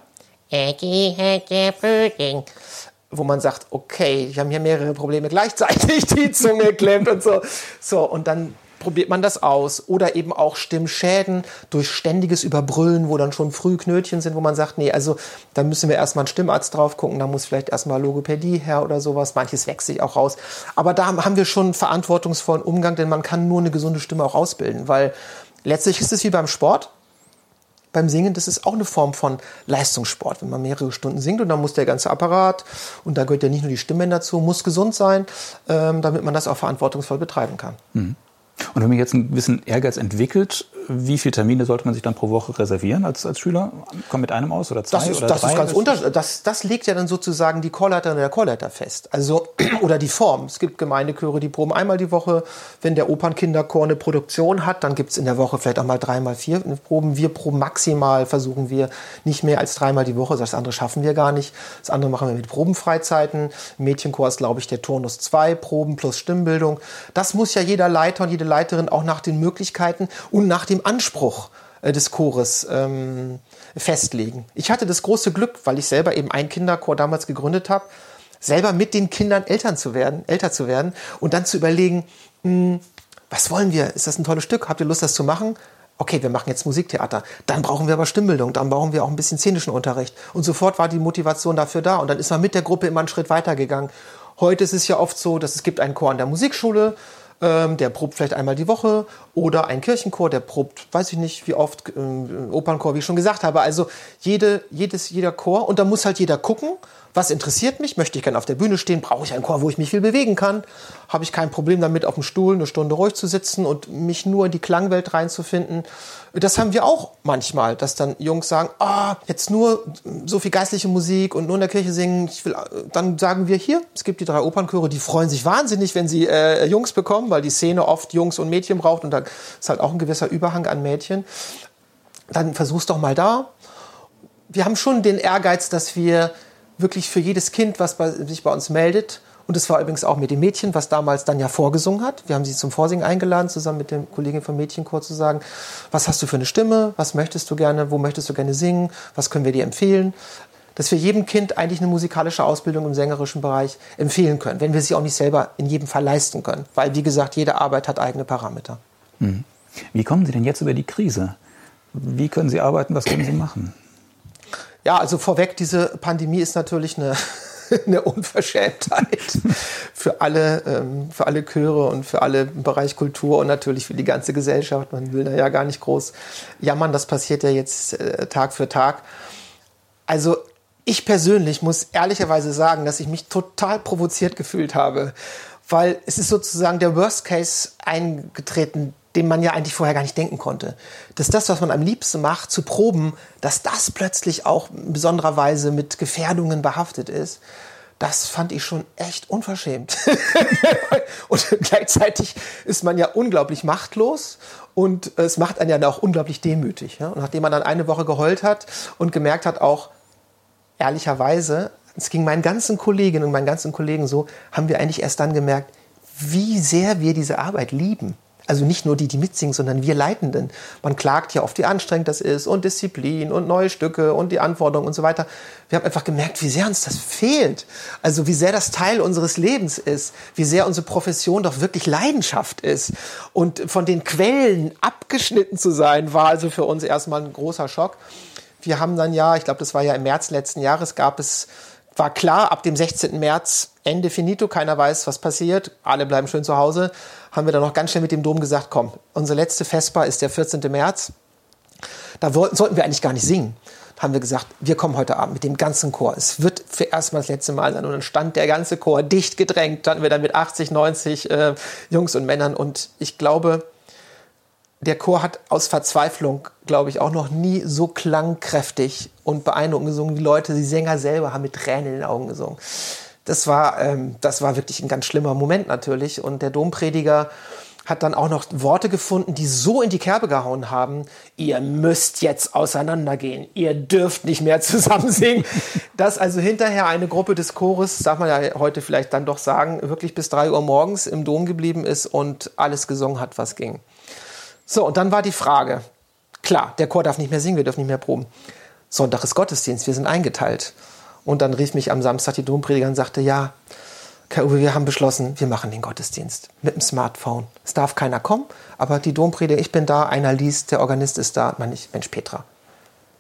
wo man sagt, okay, wir haben hier mehrere Probleme gleichzeitig, die Zunge klemmt und so. So, und dann probiert man das aus. Oder eben auch Stimmschäden durch ständiges Überbrüllen, wo dann schon früh Knötchen sind, wo man sagt, nee, also da müssen wir erstmal einen Stimmarzt drauf gucken, da muss vielleicht erstmal Logopädie her oder sowas. Manches wächst sich auch raus. Aber da haben wir schon einen verantwortungsvollen Umgang, denn man kann nur eine gesunde Stimme auch ausbilden, weil letztlich ist es wie beim Sport beim Singen, das ist auch eine Form von Leistungssport, wenn man mehrere Stunden singt und dann muss der ganze Apparat, und da gehört ja nicht nur die Stimmen dazu, muss gesund sein, ähm, damit man das auch verantwortungsvoll betreiben kann. Mhm.
Und wenn man jetzt einen gewissen Ehrgeiz entwickelt, wie viele Termine sollte man sich dann pro Woche reservieren als, als Schüler? Kommt mit einem aus oder zwei
das ist,
oder
das
drei?
Ist ganz unterschiedlich. Das, das legt ja dann sozusagen die Chorleiterin oder der Chorleiter fest. Also, oder die Form. Es gibt Gemeindechöre, die proben einmal die Woche. Wenn der Opernkinderchor eine Produktion hat, dann gibt es in der Woche vielleicht auch mal dreimal, vier Proben. Wir proben maximal, versuchen wir nicht mehr als dreimal die Woche. Das andere schaffen wir gar nicht. Das andere machen wir mit Probenfreizeiten. Im Mädchenchor ist, glaube ich, der Turnus zwei Proben plus Stimmbildung. Das muss ja jeder Leiter und jede Leiterin auch nach den Möglichkeiten und nach dem Anspruch äh, des Chores ähm, festlegen. Ich hatte das große Glück, weil ich selber eben einen Kinderchor damals gegründet habe, selber mit den Kindern Eltern zu werden, älter zu werden und dann zu überlegen, mh, hm, was wollen wir? Ist das ein tolles Stück? Habt ihr Lust, das zu machen? Okay, wir machen jetzt Musiktheater. Dann brauchen wir aber Stimmbildung, dann brauchen wir auch ein bisschen szenischen Unterricht. Und sofort war die Motivation dafür da. Und dann ist man mit der Gruppe immer einen Schritt weitergegangen. Heute ist es ja oft so, dass es gibt einen Chor an der Musikschule, ähm, der probt vielleicht einmal die Woche oder ein Kirchenchor, der probt, weiß ich nicht, wie oft, ähm, Opernchor, wie ich schon gesagt habe. Also jede, jedes, jeder Chor und da muss halt jeder gucken, was interessiert mich? Möchte ich gerne auf der Bühne stehen? Brauche ich einen Chor, wo ich mich viel bewegen kann? Habe ich kein Problem damit, auf dem Stuhl eine Stunde ruhig zu sitzen und mich nur in die Klangwelt reinzufinden? Das haben wir auch manchmal, dass dann Jungs sagen, ah, jetzt nur so viel geistliche Musik und nur in der Kirche singen. Ich will, dann sagen wir hier, es gibt die drei Opernchöre, die freuen sich wahnsinnig, wenn sie äh, Jungs bekommen, weil die Szene oft Jungs und Mädchen braucht und da ist halt auch ein gewisser Überhang an Mädchen. Dann versuch's doch mal da. Wir haben schon den Ehrgeiz, dass wir wirklich für jedes Kind, was bei, sich bei uns meldet. Und es war übrigens auch mit dem Mädchen, was damals dann ja vorgesungen hat. Wir haben sie zum Vorsingen eingeladen, zusammen mit dem Kollegen vom Mädchenchor zu sagen, was hast du für eine Stimme, was möchtest du gerne, wo möchtest du gerne singen, was können wir dir empfehlen. Dass wir jedem Kind eigentlich eine musikalische Ausbildung im sängerischen Bereich empfehlen können, wenn wir sie auch nicht selber in jedem Fall leisten können. Weil, wie gesagt, jede Arbeit hat eigene Parameter.
Mhm. Wie kommen Sie denn jetzt über die Krise? Wie können Sie arbeiten? Was können Sie machen?
Ja, also vorweg, diese Pandemie ist natürlich eine, eine Unverschämtheit für alle, ähm, für alle Chöre und für alle im Bereich Kultur und natürlich für die ganze Gesellschaft. Man will da ja gar nicht groß jammern, das passiert ja jetzt äh, Tag für Tag. Also ich persönlich muss ehrlicherweise sagen, dass ich mich total provoziert gefühlt habe, weil es ist sozusagen der Worst Case eingetreten, den man ja eigentlich vorher gar nicht denken konnte. Dass das, was man am liebsten macht, zu proben, dass das plötzlich auch in besonderer Weise mit Gefährdungen behaftet ist, das fand ich schon echt unverschämt. und gleichzeitig ist man ja unglaublich machtlos und es macht einen ja auch unglaublich demütig. Und nachdem man dann eine Woche geheult hat und gemerkt hat, auch ehrlicherweise, es ging meinen ganzen Kolleginnen und meinen ganzen Kollegen so, haben wir eigentlich erst dann gemerkt, wie sehr wir diese Arbeit lieben. Also nicht nur die, die mitsingen, sondern wir Leitenden. Man klagt ja oft, wie anstrengend das ist und Disziplin und neue Stücke und die Anforderungen und so weiter. Wir haben einfach gemerkt, wie sehr uns das fehlt. Also wie sehr das Teil unseres Lebens ist. Wie sehr unsere Profession doch wirklich Leidenschaft ist. Und von den Quellen abgeschnitten zu sein, war also für uns erstmal ein großer Schock. Wir haben dann ja, ich glaube, das war ja im März letzten Jahres, gab es war klar, ab dem 16. März Ende finito, keiner weiß, was passiert, alle bleiben schön zu Hause, haben wir dann noch ganz schnell mit dem Dom gesagt, komm, unsere letzte Vesper ist der 14. März, da wollten, sollten wir eigentlich gar nicht singen. Da haben wir gesagt, wir kommen heute Abend mit dem ganzen Chor. Es wird für erstmal das letzte Mal sein. Und dann stand der ganze Chor dicht gedrängt, standen wir dann mit 80, 90 äh, Jungs und Männern. Und ich glaube, der Chor hat aus Verzweiflung, glaube ich, auch noch nie so klangkräftig und beeindruckend gesungen wie Leute. Die Sänger selber haben mit Tränen in den Augen gesungen. Das war, ähm, das war wirklich ein ganz schlimmer Moment natürlich. Und der Domprediger hat dann auch noch Worte gefunden, die so in die Kerbe gehauen haben, ihr müsst jetzt auseinandergehen, ihr dürft nicht mehr zusammen singen. dass also hinterher eine Gruppe des Chores, darf man ja heute vielleicht dann doch sagen, wirklich bis drei Uhr morgens im Dom geblieben ist und alles gesungen hat, was ging. So, und dann war die Frage, klar, der Chor darf nicht mehr singen, wir dürfen nicht mehr proben. Sonntag ist Gottesdienst, wir sind eingeteilt. Und dann rief mich am Samstag die Domprediger und sagte, ja, Herr Uwe, wir haben beschlossen, wir machen den Gottesdienst mit dem Smartphone. Es darf keiner kommen, aber die Domprediger, ich bin da, einer liest, der Organist ist da. Meine ich, Mensch, Petra,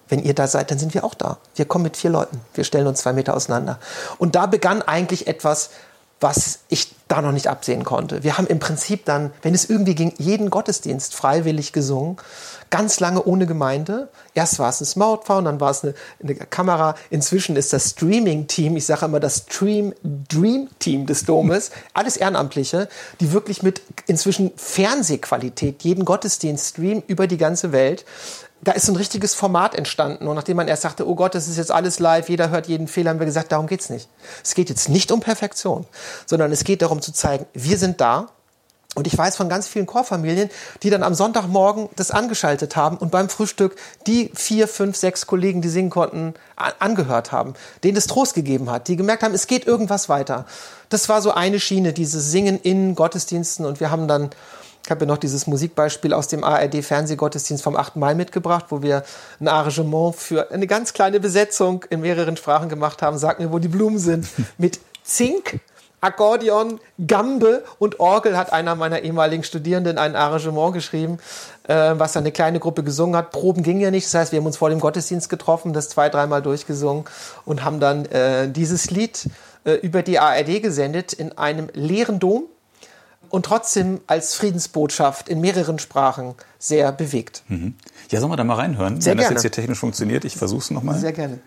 wenn ihr da seid, dann sind wir auch da. Wir kommen mit vier Leuten. Wir stellen uns zwei Meter auseinander. Und da begann eigentlich etwas, was ich da noch nicht absehen konnte. Wir haben im Prinzip dann, wenn es irgendwie ging, jeden Gottesdienst freiwillig gesungen, ganz lange ohne Gemeinde. Erst war es ein Smartphone, dann war es eine, eine Kamera. Inzwischen ist das Streaming-Team, ich sage immer das Stream Dream Team des Domes, alles Ehrenamtliche, die wirklich mit inzwischen Fernsehqualität jeden Gottesdienst streamen über die ganze Welt da ist so ein richtiges Format entstanden. Und nachdem man erst sagte, oh Gott, das ist jetzt alles live, jeder hört jeden Fehler, haben wir gesagt, darum geht's nicht. Es geht jetzt nicht um Perfektion, sondern es geht darum zu zeigen, wir sind da. Und ich weiß von ganz vielen Chorfamilien, die dann am Sonntagmorgen das angeschaltet haben und beim Frühstück die vier, fünf, sechs Kollegen, die singen konnten, angehört haben, denen es Trost gegeben hat, die gemerkt haben, es geht irgendwas weiter. Das war so eine Schiene, dieses Singen in Gottesdiensten. Und wir haben dann ich habe ja noch dieses Musikbeispiel aus dem ARD-Fernsehgottesdienst vom 8. Mai mitgebracht, wo wir ein Arrangement für eine ganz kleine Besetzung in mehreren Sprachen gemacht haben. Sag mir, wo die Blumen sind. Mit Zink, Akkordeon, Gambe und Orgel hat einer meiner ehemaligen Studierenden ein Arrangement geschrieben, äh, was eine kleine Gruppe gesungen hat. Proben ging ja nicht, das heißt, wir haben uns vor dem Gottesdienst getroffen, das zwei, dreimal durchgesungen und haben dann äh, dieses Lied äh, über die ARD gesendet in einem leeren Dom und trotzdem als Friedensbotschaft in mehreren Sprachen sehr bewegt.
Mhm. Ja, sollen wir da mal reinhören,
sehr
wenn
gerne.
das jetzt hier technisch funktioniert? Ich versuche es nochmal.
Sehr gerne.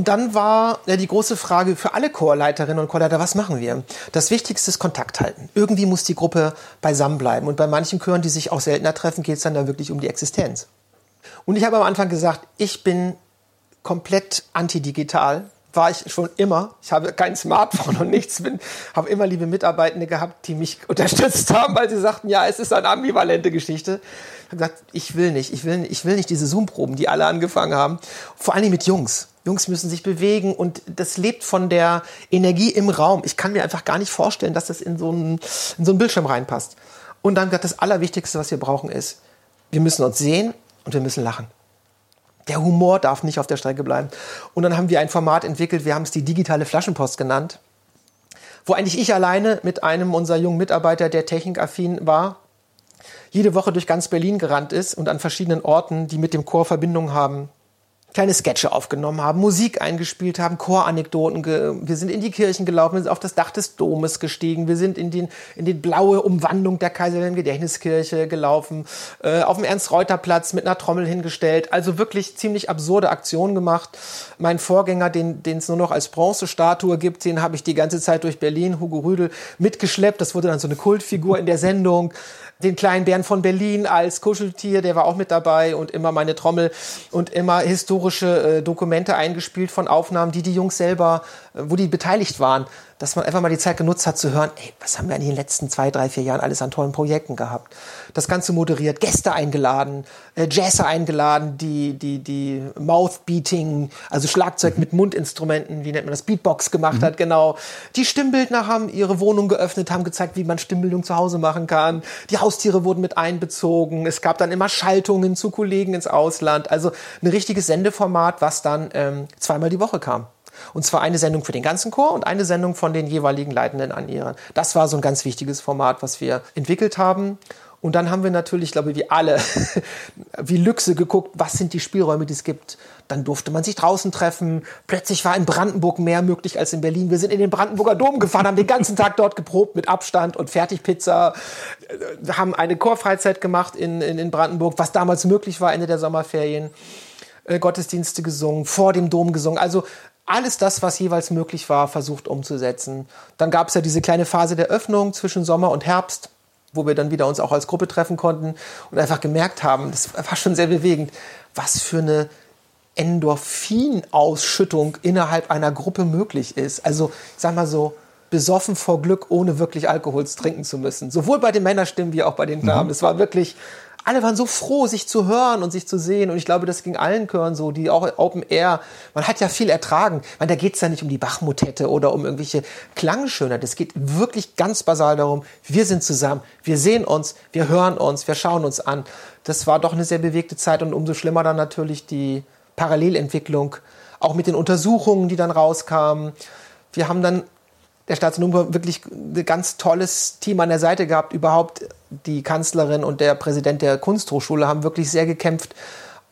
Und dann war ja, die große Frage für alle Chorleiterinnen und Chorleiter, was machen wir? Das Wichtigste ist Kontakt halten. Irgendwie muss die Gruppe beisammen bleiben. Und bei manchen Chören, die sich auch seltener treffen, geht es dann da wirklich um die Existenz. Und ich habe am Anfang gesagt, ich bin komplett antidigital war ich schon immer. Ich habe kein Smartphone und nichts. Bin, habe immer liebe Mitarbeitende gehabt, die mich unterstützt haben, weil sie sagten, ja, es ist eine ambivalente Geschichte. Ich habe gesagt, ich will nicht, ich will, ich will nicht diese Zoom-Proben, die alle angefangen haben. Vor allem mit Jungs. Jungs müssen sich bewegen und das lebt von der Energie im Raum. Ich kann mir einfach gar nicht vorstellen, dass das in so einen, in so einen Bildschirm reinpasst. Und dann das Allerwichtigste, was wir brauchen, ist, wir müssen uns sehen und wir müssen lachen. Der Humor darf nicht auf der Strecke bleiben. Und dann haben wir ein Format entwickelt, wir haben es die digitale Flaschenpost genannt, wo eigentlich ich alleine mit einem unserer jungen Mitarbeiter, der technikaffin war, jede Woche durch ganz Berlin gerannt ist und an verschiedenen Orten, die mit dem Chor Verbindung haben, kleine Sketche aufgenommen haben, Musik eingespielt haben, Choranekdoten. Wir sind in die Kirchen gelaufen, wir sind auf das Dach des Domes gestiegen, wir sind in, den, in die blaue Umwandlung der Kaiserlichen Gedächtniskirche gelaufen, äh, auf dem Ernst-Reuter-Platz mit einer Trommel hingestellt. Also wirklich ziemlich absurde Aktionen gemacht. Mein Vorgänger, den es nur noch als Bronzestatue gibt, den habe ich die ganze Zeit durch Berlin, Hugo Rüdel, mitgeschleppt. Das wurde dann so eine Kultfigur in der Sendung den kleinen Bären von Berlin als Kuscheltier, der war auch mit dabei und immer meine Trommel und immer historische äh, Dokumente eingespielt von Aufnahmen, die die Jungs selber, äh, wo die beteiligt waren dass man einfach mal die Zeit genutzt hat zu hören, ey, was haben wir in den letzten zwei, drei, vier Jahren alles an tollen Projekten gehabt. Das Ganze moderiert, Gäste eingeladen, äh, Jazzer eingeladen, die, die, die Mouthbeating, also Schlagzeug mit Mundinstrumenten, wie nennt man das, Beatbox gemacht mhm. hat, genau. Die Stimmbildner haben ihre Wohnung geöffnet, haben gezeigt, wie man Stimmbildung zu Hause machen kann. Die Haustiere wurden mit einbezogen. Es gab dann immer Schaltungen zu Kollegen ins Ausland. Also ein richtiges Sendeformat, was dann ähm, zweimal die Woche kam. Und zwar eine Sendung für den ganzen Chor und eine Sendung von den jeweiligen Leitenden an ihren. Das war so ein ganz wichtiges Format, was wir entwickelt haben. Und dann haben wir natürlich, glaube ich, wie alle, wie Lüchse geguckt, was sind die Spielräume, die es gibt. Dann durfte man sich draußen treffen. Plötzlich war in Brandenburg mehr möglich als in Berlin. Wir sind in den Brandenburger Dom gefahren, haben den ganzen Tag dort geprobt mit Abstand und Fertigpizza. Wir haben eine Chorfreizeit gemacht in, in, in Brandenburg, was damals möglich war, Ende der Sommerferien. Äh, Gottesdienste gesungen, vor dem Dom gesungen. Also alles das, was jeweils möglich war, versucht umzusetzen. Dann gab es ja diese kleine Phase der Öffnung zwischen Sommer und Herbst, wo wir dann wieder uns auch als Gruppe treffen konnten und einfach gemerkt haben, das war schon sehr bewegend, was für eine Endorphinausschüttung innerhalb einer Gruppe möglich ist. Also, ich sag mal so, besoffen vor Glück, ohne wirklich Alkohol trinken zu müssen. Sowohl bei den Männerstimmen wie auch bei den Damen. Mhm. Es war wirklich alle waren so froh, sich zu hören und sich zu sehen. Und ich glaube, das ging allen Chören so, die auch Open Air, man hat ja viel ertragen. Meine, da geht es ja nicht um die Bachmotette oder um irgendwelche Klangschönheit. Es geht wirklich ganz basal darum, wir sind zusammen, wir sehen uns, wir hören uns, wir schauen uns an. Das war doch eine sehr bewegte Zeit und umso schlimmer dann natürlich die Parallelentwicklung, auch mit den Untersuchungen, die dann rauskamen. Wir haben dann der Staatsnummer wirklich ein ganz tolles Team an der Seite gehabt. Überhaupt die Kanzlerin und der Präsident der Kunsthochschule haben wirklich sehr gekämpft,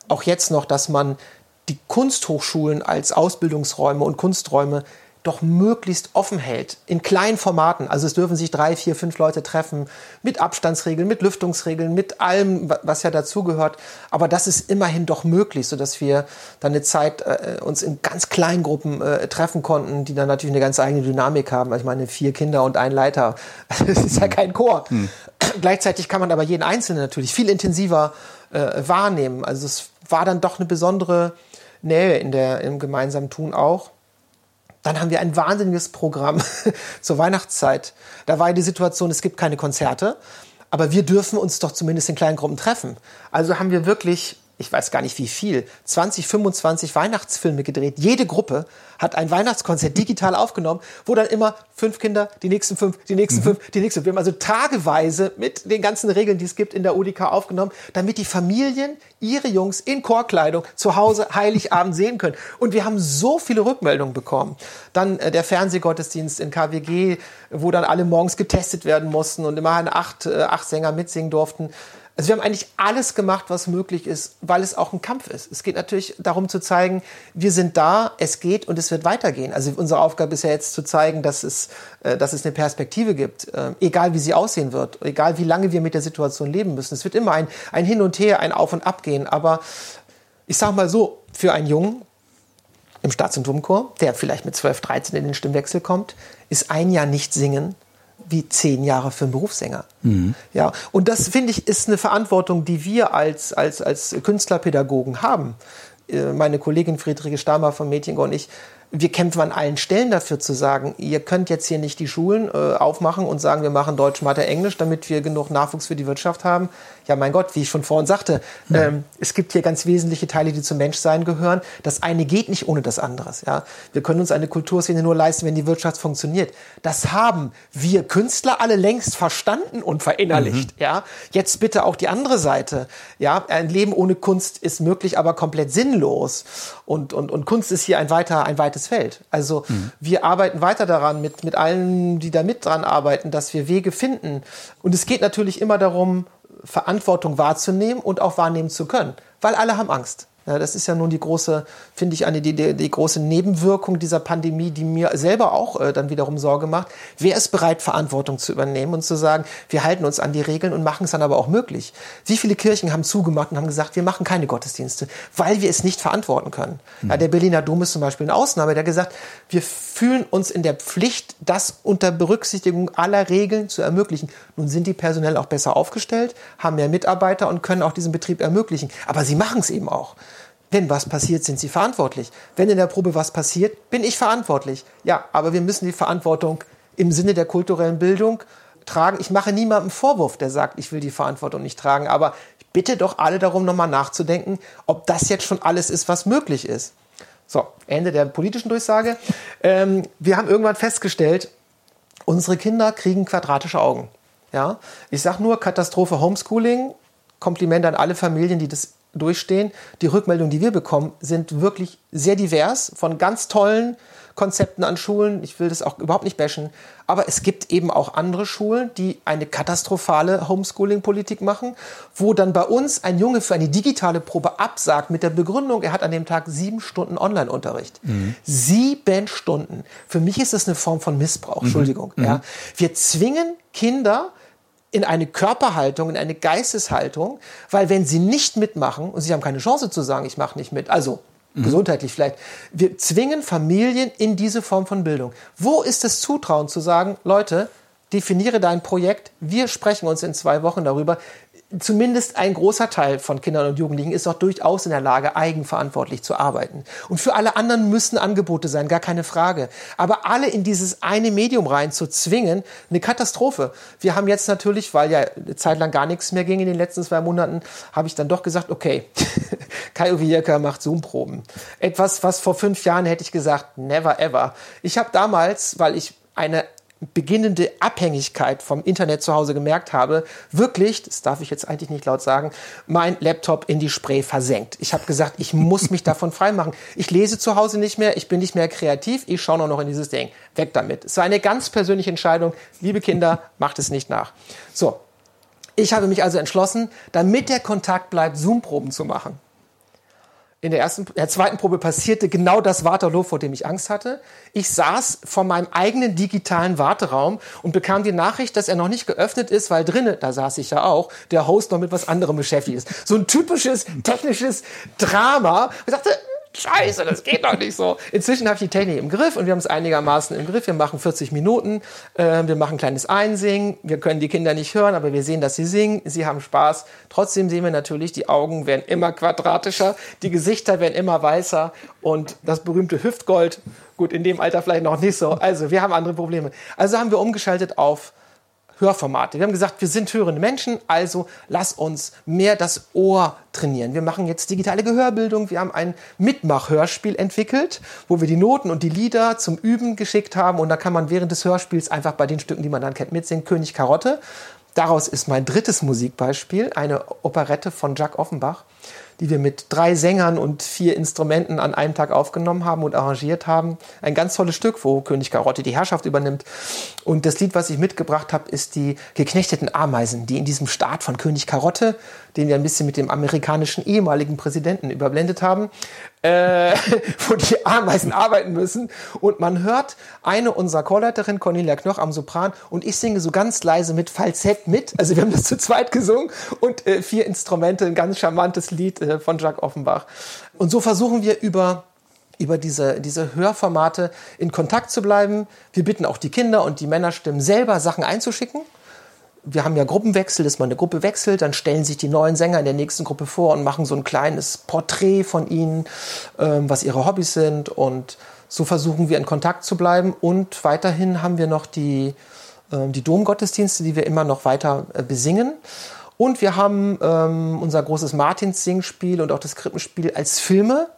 auch jetzt noch, dass man die Kunsthochschulen als Ausbildungsräume und Kunsträume doch möglichst offen hält, in kleinen Formaten. Also es dürfen sich drei, vier, fünf Leute treffen, mit Abstandsregeln, mit Lüftungsregeln, mit allem, was ja dazugehört. Aber das ist immerhin doch möglich, sodass wir dann eine Zeit äh, uns in ganz kleinen Gruppen äh, treffen konnten, die dann natürlich eine ganz eigene Dynamik haben. Also ich meine, vier Kinder und ein Leiter, das ist ja kein Chor. Hm. Gleichzeitig kann man aber jeden Einzelnen natürlich viel intensiver äh, wahrnehmen. Also es war dann doch eine besondere Nähe in der, im gemeinsamen Tun auch. Dann haben wir ein wahnsinniges Programm zur Weihnachtszeit. Da war die Situation, es gibt keine Konzerte, aber wir dürfen uns doch zumindest in kleinen Gruppen treffen. Also haben wir wirklich ich weiß gar nicht wie viel, 20, 25 Weihnachtsfilme gedreht. Jede Gruppe hat ein Weihnachtskonzert digital aufgenommen, wo dann immer fünf Kinder, die nächsten fünf, die nächsten mhm. fünf, die nächsten. Wir haben also tageweise mit den ganzen Regeln, die es gibt in der UDK aufgenommen, damit die Familien ihre Jungs in Chorkleidung zu Hause Heiligabend sehen können. Und wir haben so viele Rückmeldungen bekommen. Dann äh, der Fernsehgottesdienst in KWG, wo dann alle morgens getestet werden mussten und immerhin acht, äh, acht Sänger mitsingen durften. Also wir haben eigentlich alles gemacht, was möglich ist, weil es auch ein Kampf ist. Es geht natürlich darum zu zeigen, wir sind da, es geht und es wird weitergehen. Also unsere Aufgabe ist ja jetzt zu zeigen, dass es, äh, dass es eine Perspektive gibt, äh, egal wie sie aussehen wird, egal wie lange wir mit der Situation leben müssen. Es wird immer ein, ein Hin und Her, ein Auf und Ab gehen. Aber ich sage mal so, für einen Jungen, im Staats- und Domchor, der vielleicht mit 12, 13 in den Stimmwechsel kommt, ist ein Jahr nicht singen wie zehn Jahre für einen Berufssänger. Mhm. Ja, und das finde ich ist eine Verantwortung, die wir als, als, als Künstlerpädagogen haben. Äh, meine Kollegin Friederike Stamer von Mädchen und ich, wir kämpfen an allen Stellen dafür zu sagen, ihr könnt jetzt hier nicht die Schulen äh, aufmachen und sagen, wir machen Deutsch, Mathe, Englisch, damit wir genug Nachwuchs für die Wirtschaft haben. Ja, mein Gott, wie ich schon vorhin sagte, ja. ähm, es gibt hier ganz wesentliche Teile, die zum Menschsein gehören. Das eine geht nicht ohne das andere. Ja? Wir können uns eine Kulturszene nur leisten, wenn die Wirtschaft funktioniert. Das haben wir Künstler alle längst verstanden und verinnerlicht. Mhm. Ja? Jetzt bitte auch die andere Seite. Ja? Ein Leben ohne Kunst ist möglich, aber komplett sinnlos. Und, und, und Kunst ist hier ein weiter, ein weites Feld. Also mhm. wir arbeiten weiter daran mit, mit allen, die da mit dran arbeiten, dass wir Wege finden. Und es geht natürlich immer darum, Verantwortung wahrzunehmen und auch wahrnehmen zu können, weil alle haben Angst. Ja, das ist ja nun die große, finde ich, eine, die, die, die, große Nebenwirkung dieser Pandemie, die mir selber auch äh, dann wiederum Sorge macht. Wer ist bereit, Verantwortung zu übernehmen und zu sagen, wir halten uns an die Regeln und machen es dann aber auch möglich? Wie viele Kirchen haben zugemacht und haben gesagt, wir machen keine Gottesdienste, weil wir es nicht verantworten können? Mhm. Ja, der Berliner Dom ist zum Beispiel eine Ausnahme, der hat gesagt, wir fühlen uns in der Pflicht, das unter Berücksichtigung aller Regeln zu ermöglichen. Nun sind die personell auch besser aufgestellt, haben mehr Mitarbeiter und können auch diesen Betrieb ermöglichen. Aber sie machen es eben auch. Wenn was passiert, sind Sie verantwortlich. Wenn in der Probe was passiert, bin ich verantwortlich. Ja, aber wir müssen die Verantwortung im Sinne der kulturellen Bildung tragen. Ich mache niemandem Vorwurf, der sagt, ich will die Verantwortung nicht tragen. Aber ich bitte doch alle darum, nochmal nachzudenken, ob das jetzt schon alles ist, was möglich ist. So, Ende der politischen Durchsage. Ähm, wir haben irgendwann festgestellt, unsere Kinder kriegen quadratische Augen. Ja, ich sage nur Katastrophe Homeschooling. Kompliment an alle Familien, die das durchstehen. Die Rückmeldungen, die wir bekommen, sind wirklich sehr divers von ganz tollen Konzepten an Schulen. Ich will das auch überhaupt nicht bashen. Aber es gibt eben auch andere Schulen, die eine katastrophale Homeschooling-Politik machen, wo dann bei uns ein Junge für eine digitale Probe absagt mit der Begründung, er hat an dem Tag sieben Stunden Online-Unterricht. Mhm. Sieben Stunden. Für mich ist das eine Form von Missbrauch. Mhm. Entschuldigung. Mhm. Ja. Wir zwingen Kinder, in eine Körperhaltung, in eine Geisteshaltung, weil wenn sie nicht mitmachen und sie haben keine Chance zu sagen, ich mache nicht mit, also mhm. gesundheitlich vielleicht, wir zwingen Familien in diese Form von Bildung. Wo ist das Zutrauen zu sagen, Leute, definiere dein Projekt, wir sprechen uns in zwei Wochen darüber, zumindest ein großer Teil von Kindern und Jugendlichen ist auch durchaus in der Lage, eigenverantwortlich zu arbeiten. Und für alle anderen müssen Angebote sein, gar keine Frage. Aber alle in dieses eine Medium rein zu zwingen, eine Katastrophe. Wir haben jetzt natürlich, weil ja eine Zeit lang gar nichts mehr ging in den letzten zwei Monaten, habe ich dann doch gesagt, okay, Kai Uwieka macht Zoom-Proben. Etwas, was vor fünf Jahren hätte ich gesagt, never ever. Ich habe damals, weil ich eine beginnende Abhängigkeit vom Internet zu Hause gemerkt habe, wirklich, das darf ich jetzt eigentlich nicht laut sagen, mein Laptop in die Spray versenkt. Ich habe gesagt, ich muss mich davon freimachen. Ich lese zu Hause nicht mehr, ich bin nicht mehr kreativ, ich schaue nur noch in dieses Ding. Weg damit. Es war eine ganz persönliche Entscheidung. Liebe Kinder, macht es nicht nach. So. Ich habe mich also entschlossen, damit der Kontakt bleibt, Zoom-Proben zu machen in der ersten, der zweiten Probe passierte genau das Waterloo, vor dem ich Angst hatte. Ich saß vor meinem eigenen digitalen Warteraum und bekam die Nachricht, dass er noch nicht geöffnet ist, weil drinnen, da saß ich ja auch, der Host noch mit was anderem beschäftigt ist. So ein typisches technisches Drama. Ich dachte, Scheiße, das geht doch nicht so. Inzwischen habe ich die Technik im Griff und wir haben es einigermaßen im Griff. Wir machen 40 Minuten, äh, wir machen ein kleines Einsingen. Wir können die Kinder nicht hören, aber wir sehen, dass sie singen. Sie haben Spaß. Trotzdem sehen wir natürlich, die Augen werden immer quadratischer, die Gesichter werden immer weißer und das berühmte Hüftgold, gut, in dem Alter vielleicht noch nicht so. Also, wir haben andere Probleme. Also haben wir umgeschaltet auf Hörformate. Wir haben gesagt, wir sind hörende Menschen, also lass uns mehr das Ohr trainieren. Wir machen jetzt digitale Gehörbildung. Wir haben ein Mitmach-Hörspiel entwickelt, wo wir die Noten und die Lieder zum Üben geschickt haben. Und da kann man während des Hörspiels einfach bei den Stücken, die man dann kennt, mitsingen. König Karotte. Daraus ist mein drittes Musikbeispiel, eine Operette von Jacques Offenbach die wir mit drei Sängern und vier Instrumenten an einem Tag aufgenommen haben und arrangiert haben. Ein ganz tolles Stück, wo König Karotte die Herrschaft übernimmt. Und das Lied, was ich mitgebracht habe, ist die geknechteten Ameisen, die in diesem Staat von König Karotte, den wir ein bisschen mit dem amerikanischen ehemaligen Präsidenten überblendet haben, äh, wo die Ameisen arbeiten müssen. Und man hört eine unserer Chorleiterin, Cornelia Knoch, am Sopran und ich singe so ganz leise mit Falsett mit. Also wir haben das zu zweit gesungen und äh, vier Instrumente, ein ganz charmantes Lied äh, von Jacques Offenbach. Und so versuchen wir über über diese, diese Hörformate in Kontakt zu bleiben. Wir bitten auch die Kinder und die Männerstimmen selber Sachen einzuschicken. Wir haben ja Gruppenwechsel, dass man eine Gruppe wechselt, dann stellen sich die neuen Sänger in der nächsten Gruppe vor und machen so ein kleines Porträt von ihnen, ähm, was ihre Hobbys sind. Und so versuchen wir in Kontakt zu bleiben. Und weiterhin haben wir noch die, äh, die Domgottesdienste, die wir immer noch weiter äh, besingen. Und wir haben ähm, unser großes Martins-Singspiel und auch das Krippenspiel als Filme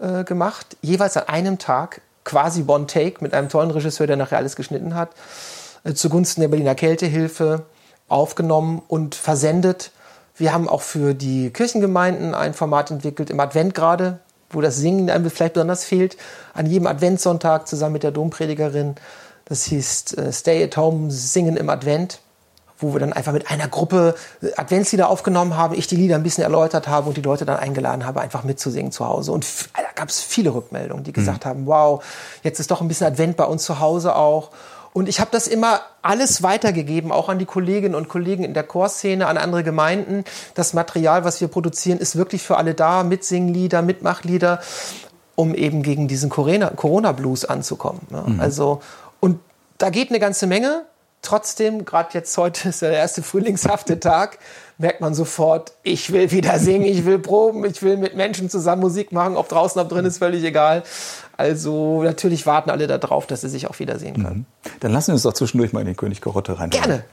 äh, gemacht, jeweils an einem Tag, quasi One Take mit einem tollen Regisseur, der nachher alles geschnitten hat, äh, zugunsten der Berliner Kältehilfe aufgenommen und versendet. Wir haben auch für die Kirchengemeinden ein Format entwickelt, im Advent gerade, wo das Singen einem vielleicht besonders fehlt, an jedem Adventssonntag zusammen mit der Dompredigerin. Das hieß äh, Stay at Home, Singen im Advent wo wir dann einfach mit einer Gruppe äh, Adventslieder aufgenommen haben, ich die Lieder ein bisschen erläutert habe und die Leute dann eingeladen habe, einfach mitzusingen zu Hause. Und da gab es viele Rückmeldungen, die gesagt mhm. haben, wow, jetzt ist doch ein bisschen Advent bei uns zu Hause auch. Und ich habe das immer alles weitergegeben, auch an die Kolleginnen und Kollegen in der Chorszene, an andere Gemeinden. Das Material, was wir produzieren, ist wirklich für alle da, Mitsinglieder, Mitmachlieder, um eben gegen diesen Corona-Blues anzukommen. Ne? Mhm. Also, und da geht eine ganze Menge trotzdem, gerade jetzt heute ist der erste frühlingshafte Tag, merkt man sofort, ich will wieder singen, ich will proben, ich will mit Menschen zusammen Musik machen, ob draußen, ob drin, ist völlig egal. Also natürlich warten alle darauf, dass sie sich auch wiedersehen können.
Mhm. Dann lassen wir uns doch zwischendurch mal in den König Karotte rein.
Gerne.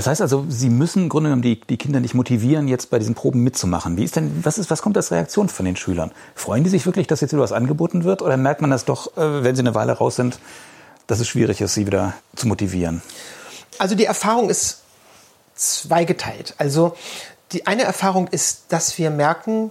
Das heißt also, Sie müssen im Grunde genommen die, die Kinder nicht motivieren, jetzt bei diesen Proben mitzumachen. Wie ist denn, was ist, was kommt als Reaktion von den Schülern? Freuen die sich wirklich, dass jetzt wieder was angeboten wird? Oder merkt man das doch, äh, wenn sie eine Weile raus sind, dass es schwierig ist, sie wieder zu motivieren?
Also die Erfahrung ist zweigeteilt. Also die eine Erfahrung ist, dass wir merken,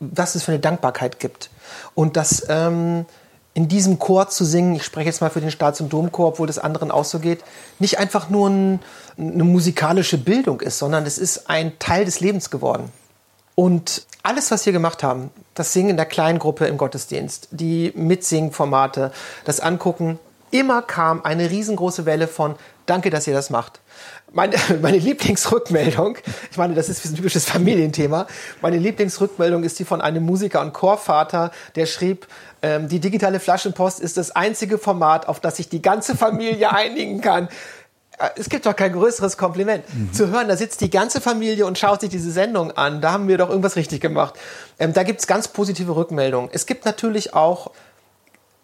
was es für eine Dankbarkeit gibt. Und dass ähm, in diesem Chor zu singen, ich spreche jetzt mal für den Staats- und Domchor, obwohl das anderen auch so geht, nicht einfach nur ein, eine musikalische Bildung ist, sondern es ist ein Teil des Lebens geworden. Und alles, was wir gemacht haben, das Singen in der kleinen Gruppe im Gottesdienst, die Mitsingformate, das Angucken, immer kam eine riesengroße Welle von Danke, dass ihr das macht. Meine, meine Lieblingsrückmeldung, ich meine, das ist ein typisches Familienthema, meine Lieblingsrückmeldung ist die von einem Musiker und Chorvater, der schrieb, ähm, die digitale Flaschenpost ist das einzige Format, auf das sich die ganze Familie einigen kann. Äh, es gibt doch kein größeres Kompliment. Mhm. Zu hören, da sitzt die ganze Familie und schaut sich diese Sendung an. Da haben wir doch irgendwas richtig gemacht. Ähm, da gibt's ganz positive Rückmeldungen. Es gibt natürlich auch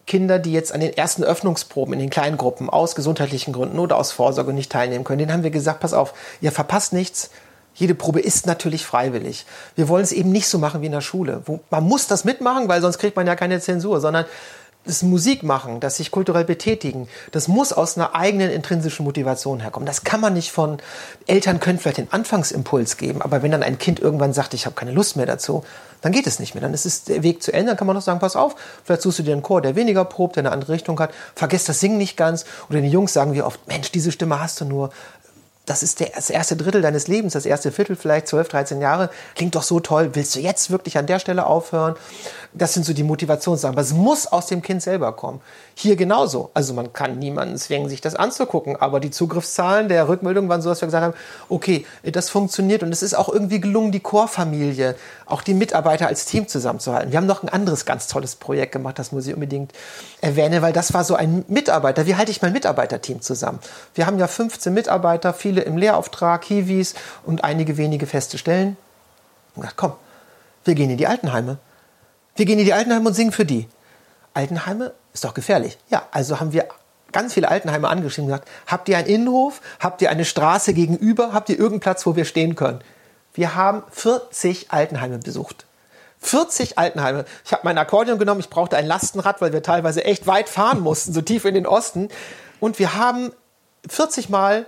Kinder, die jetzt an den ersten Öffnungsproben in den kleinen Gruppen aus gesundheitlichen Gründen oder aus Vorsorge nicht teilnehmen können. Denen haben wir gesagt, pass auf, ihr verpasst nichts. Jede Probe ist natürlich freiwillig. Wir wollen es eben nicht so machen wie in der Schule, wo man muss das mitmachen, weil sonst kriegt man ja keine Zensur, sondern das Musik machen, das sich kulturell betätigen, das muss aus einer eigenen intrinsischen Motivation herkommen. Das kann man nicht von Eltern können vielleicht den Anfangsimpuls geben, aber wenn dann ein Kind irgendwann sagt, ich habe keine Lust mehr dazu, dann geht es nicht mehr. Dann ist es der Weg zu Ende. Dann kann man noch sagen, pass auf, vielleicht suchst du dir einen Chor, der weniger probt, der eine andere Richtung hat. Vergiss das Singen nicht ganz. Oder die Jungs sagen wie oft, Mensch, diese Stimme hast du nur das ist der, das erste Drittel deines Lebens, das erste Viertel vielleicht, 12, 13 Jahre, klingt doch so toll, willst du jetzt wirklich an der Stelle aufhören? Das sind so die Motivationssachen. Aber es muss aus dem Kind selber kommen. Hier genauso. Also man kann niemanden zwingen, sich das anzugucken, aber die Zugriffszahlen der Rückmeldung waren so, dass wir gesagt haben, okay, das funktioniert und es ist auch irgendwie gelungen, die Chorfamilie, auch die Mitarbeiter als Team zusammenzuhalten. Wir haben noch ein anderes ganz tolles Projekt gemacht, das muss ich unbedingt erwähnen, weil das war so ein Mitarbeiter. Wie halte ich mein Mitarbeiterteam zusammen? Wir haben ja 15 Mitarbeiter, viele im Lehrauftrag, Hiwis und einige wenige feste Stellen. Und gesagt, komm, wir gehen in die Altenheime. Wir gehen in die Altenheime und singen für die. Altenheime ist doch gefährlich. Ja, also haben wir ganz viele Altenheime angeschrieben und gesagt, habt ihr einen Innenhof? Habt ihr eine Straße gegenüber? Habt ihr irgendeinen Platz, wo wir stehen können? Wir haben 40 Altenheime besucht. 40 Altenheime. Ich habe mein Akkordeon genommen, ich brauchte ein Lastenrad, weil wir teilweise echt weit fahren mussten, so tief in den Osten. Und wir haben 40 Mal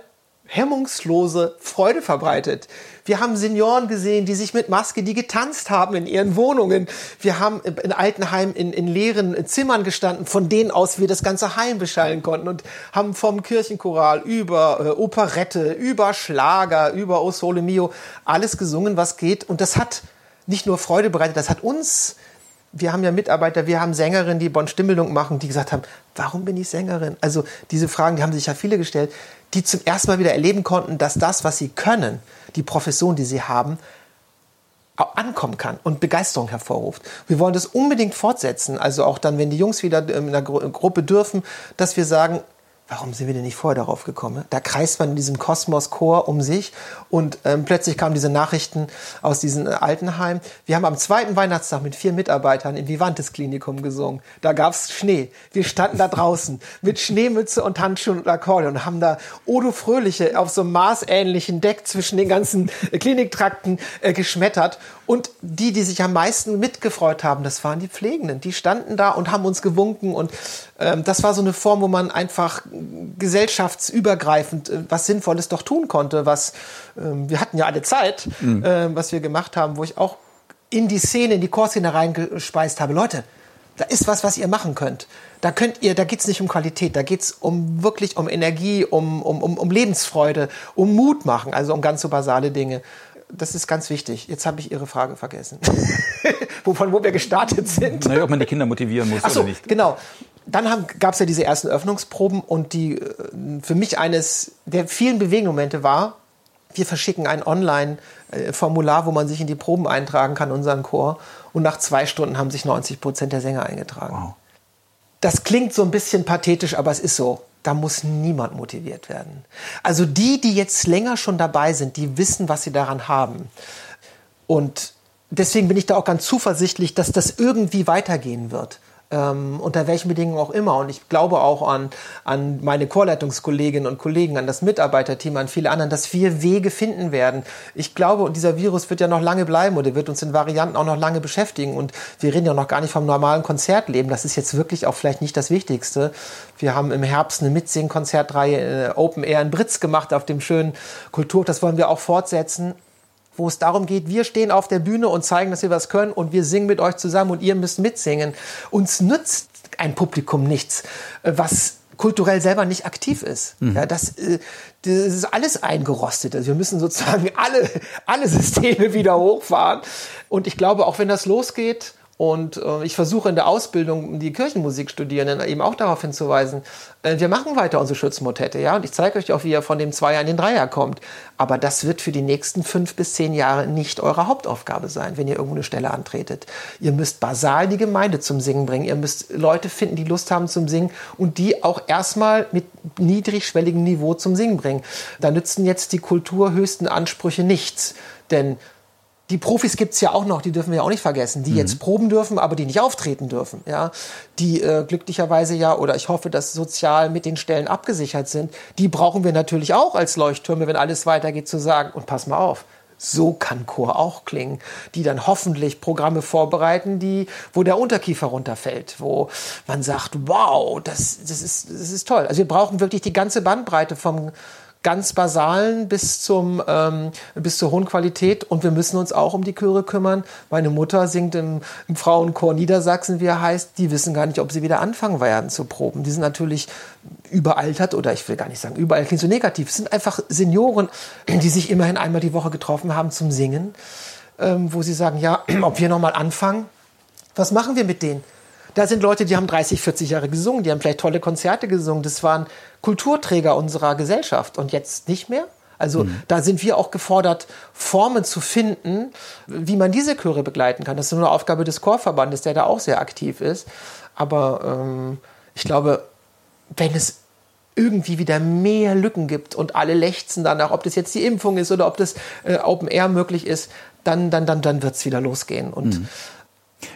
hemmungslose Freude verbreitet. Wir haben Senioren gesehen, die sich mit Maske, die getanzt haben in ihren Wohnungen. Wir haben in Altenheim in, in leeren Zimmern gestanden, von denen aus wir das ganze Heim beschallen konnten und haben vom Kirchenchoral über äh, Operette, über Schlager, über O Sole Mio alles gesungen, was geht. Und das hat nicht nur Freude bereitet, das hat uns wir haben ja Mitarbeiter, wir haben Sängerinnen, die Bonn Stimmbildung machen, die gesagt haben, warum bin ich Sängerin? Also diese Fragen, die haben sich ja viele gestellt die zum ersten Mal wieder erleben konnten, dass das, was sie können, die Profession, die sie haben, auch ankommen kann und Begeisterung hervorruft. Wir wollen das unbedingt fortsetzen, also auch dann, wenn die Jungs wieder in einer Gruppe dürfen, dass wir sagen, Warum sind wir denn nicht vorher darauf gekommen? Da kreist man in diesem Kosmos-Chor um sich und ähm, plötzlich kamen diese Nachrichten aus diesem äh, Altenheim. Wir haben am zweiten Weihnachtstag mit vier Mitarbeitern im Vivantes Klinikum gesungen. Da gab's Schnee. Wir standen da draußen mit Schneemütze und Handschuhen und Akkordeon und haben da Odo Fröhliche auf so einem maßähnlichen Deck zwischen den ganzen äh, Kliniktrakten äh, geschmettert. Und die, die sich am meisten mitgefreut haben, das waren die Pflegenden. Die standen da und haben uns gewunken und ähm, das war so eine Form, wo man einfach gesellschaftsübergreifend äh, was Sinnvolles doch tun konnte, was ähm, wir hatten ja alle Zeit, mhm. äh, was wir gemacht haben, wo ich auch in die Szene, in die Chorszene reingespeist habe. Leute, da ist was, was ihr machen könnt. Da könnt ihr, da geht's nicht um Qualität, da geht's um wirklich um Energie, um, um, um, um Lebensfreude, um Mut machen, also um ganz so basale Dinge. Das ist ganz wichtig. Jetzt habe ich Ihre Frage vergessen. Wovon, wo wir gestartet sind.
Naja, ob man die Kinder motivieren muss
so,
oder nicht.
Genau dann gab es ja diese ersten Öffnungsproben und die äh, für mich eines der vielen Bewegungsmomente war, wir verschicken ein Online-Formular, wo man sich in die Proben eintragen kann, unseren Chor. Und nach zwei Stunden haben sich 90 Prozent der Sänger eingetragen. Wow. Das klingt so ein bisschen pathetisch, aber es ist so. Da muss niemand motiviert werden. Also die, die jetzt länger schon dabei sind, die wissen, was sie daran haben. Und deswegen bin ich da auch ganz zuversichtlich, dass das irgendwie weitergehen wird ähm, unter welchen Bedingungen auch immer. Und ich glaube auch an, an meine Chorleitungskolleginnen und Kollegen, an das Mitarbeiterteam, an viele anderen, dass wir Wege finden werden. Ich glaube, dieser Virus wird ja noch lange bleiben oder wird uns in Varianten auch noch lange beschäftigen. Und wir reden ja noch gar nicht vom normalen Konzertleben. Das ist jetzt wirklich auch vielleicht nicht das Wichtigste. Wir haben im Herbst eine Mitsingen-Konzertreihe äh, Open Air in Britz gemacht auf dem schönen Kultur. Das wollen wir auch fortsetzen wo es darum geht, wir stehen auf der Bühne und zeigen, dass wir was können und wir singen mit euch zusammen und ihr müsst mitsingen. Uns nützt ein Publikum nichts, äh, was kulturell selber nicht aktiv ist. Mhm. Ja, das, äh, das ist alles eingerostet. Also wir müssen sozusagen alle, alle Systeme wieder hochfahren. Und ich glaube, auch wenn das losgeht, und äh, ich versuche in der Ausbildung die Kirchenmusikstudierenden eben auch darauf hinzuweisen, äh, wir machen weiter unsere Schützenmotette, ja. Und ich zeige euch auch, wie ihr von dem Zweier in den Dreier kommt. Aber das wird für die nächsten fünf bis zehn Jahre nicht eure Hauptaufgabe sein, wenn ihr irgendwo eine Stelle antretet. Ihr müsst basal die Gemeinde zum Singen bringen. Ihr müsst Leute finden, die Lust haben zum Singen und die auch erstmal mit niedrigschwelligem Niveau zum Singen bringen. Da nützen jetzt die kulturhöchsten Ansprüche nichts. Denn die Profis gibt's ja auch noch, die dürfen wir ja auch nicht vergessen, die mhm. jetzt proben dürfen, aber die nicht auftreten dürfen. Ja? Die äh, glücklicherweise ja, oder ich hoffe, dass sozial mit den Stellen abgesichert sind, die brauchen wir natürlich auch als Leuchttürme, wenn alles weitergeht, zu sagen, und pass mal auf, so kann Chor auch klingen, die dann hoffentlich Programme vorbereiten, die, wo der Unterkiefer runterfällt, wo man sagt, wow, das, das, ist, das ist toll. Also wir brauchen wirklich die ganze Bandbreite vom ganz basalen bis zum ähm, bis zur hohen Qualität und wir müssen uns auch um die Chöre kümmern. Meine Mutter singt im, im Frauenchor Niedersachsen, wie er heißt. Die wissen gar nicht, ob sie wieder anfangen werden zu proben. Die sind natürlich überaltert oder ich will gar nicht sagen überall klingt so negativ. Es sind einfach Senioren, die sich immerhin einmal die Woche getroffen haben zum Singen, ähm, wo sie sagen, ja, ob wir noch mal anfangen. Was machen wir mit denen? Da sind Leute, die haben 30, 40 Jahre gesungen, die haben vielleicht tolle Konzerte gesungen. Das waren Kulturträger unserer Gesellschaft und jetzt nicht mehr. Also mhm. da sind wir auch gefordert, Formen zu finden, wie man diese Chöre begleiten kann. Das ist nur eine Aufgabe des Chorverbandes, der da auch sehr aktiv ist. Aber ähm, ich glaube, wenn es irgendwie wieder mehr Lücken gibt und alle lechzen danach, ob das jetzt die Impfung ist oder ob das äh, Open Air möglich ist, dann, dann, dann, dann wird es wieder losgehen. Und
mhm.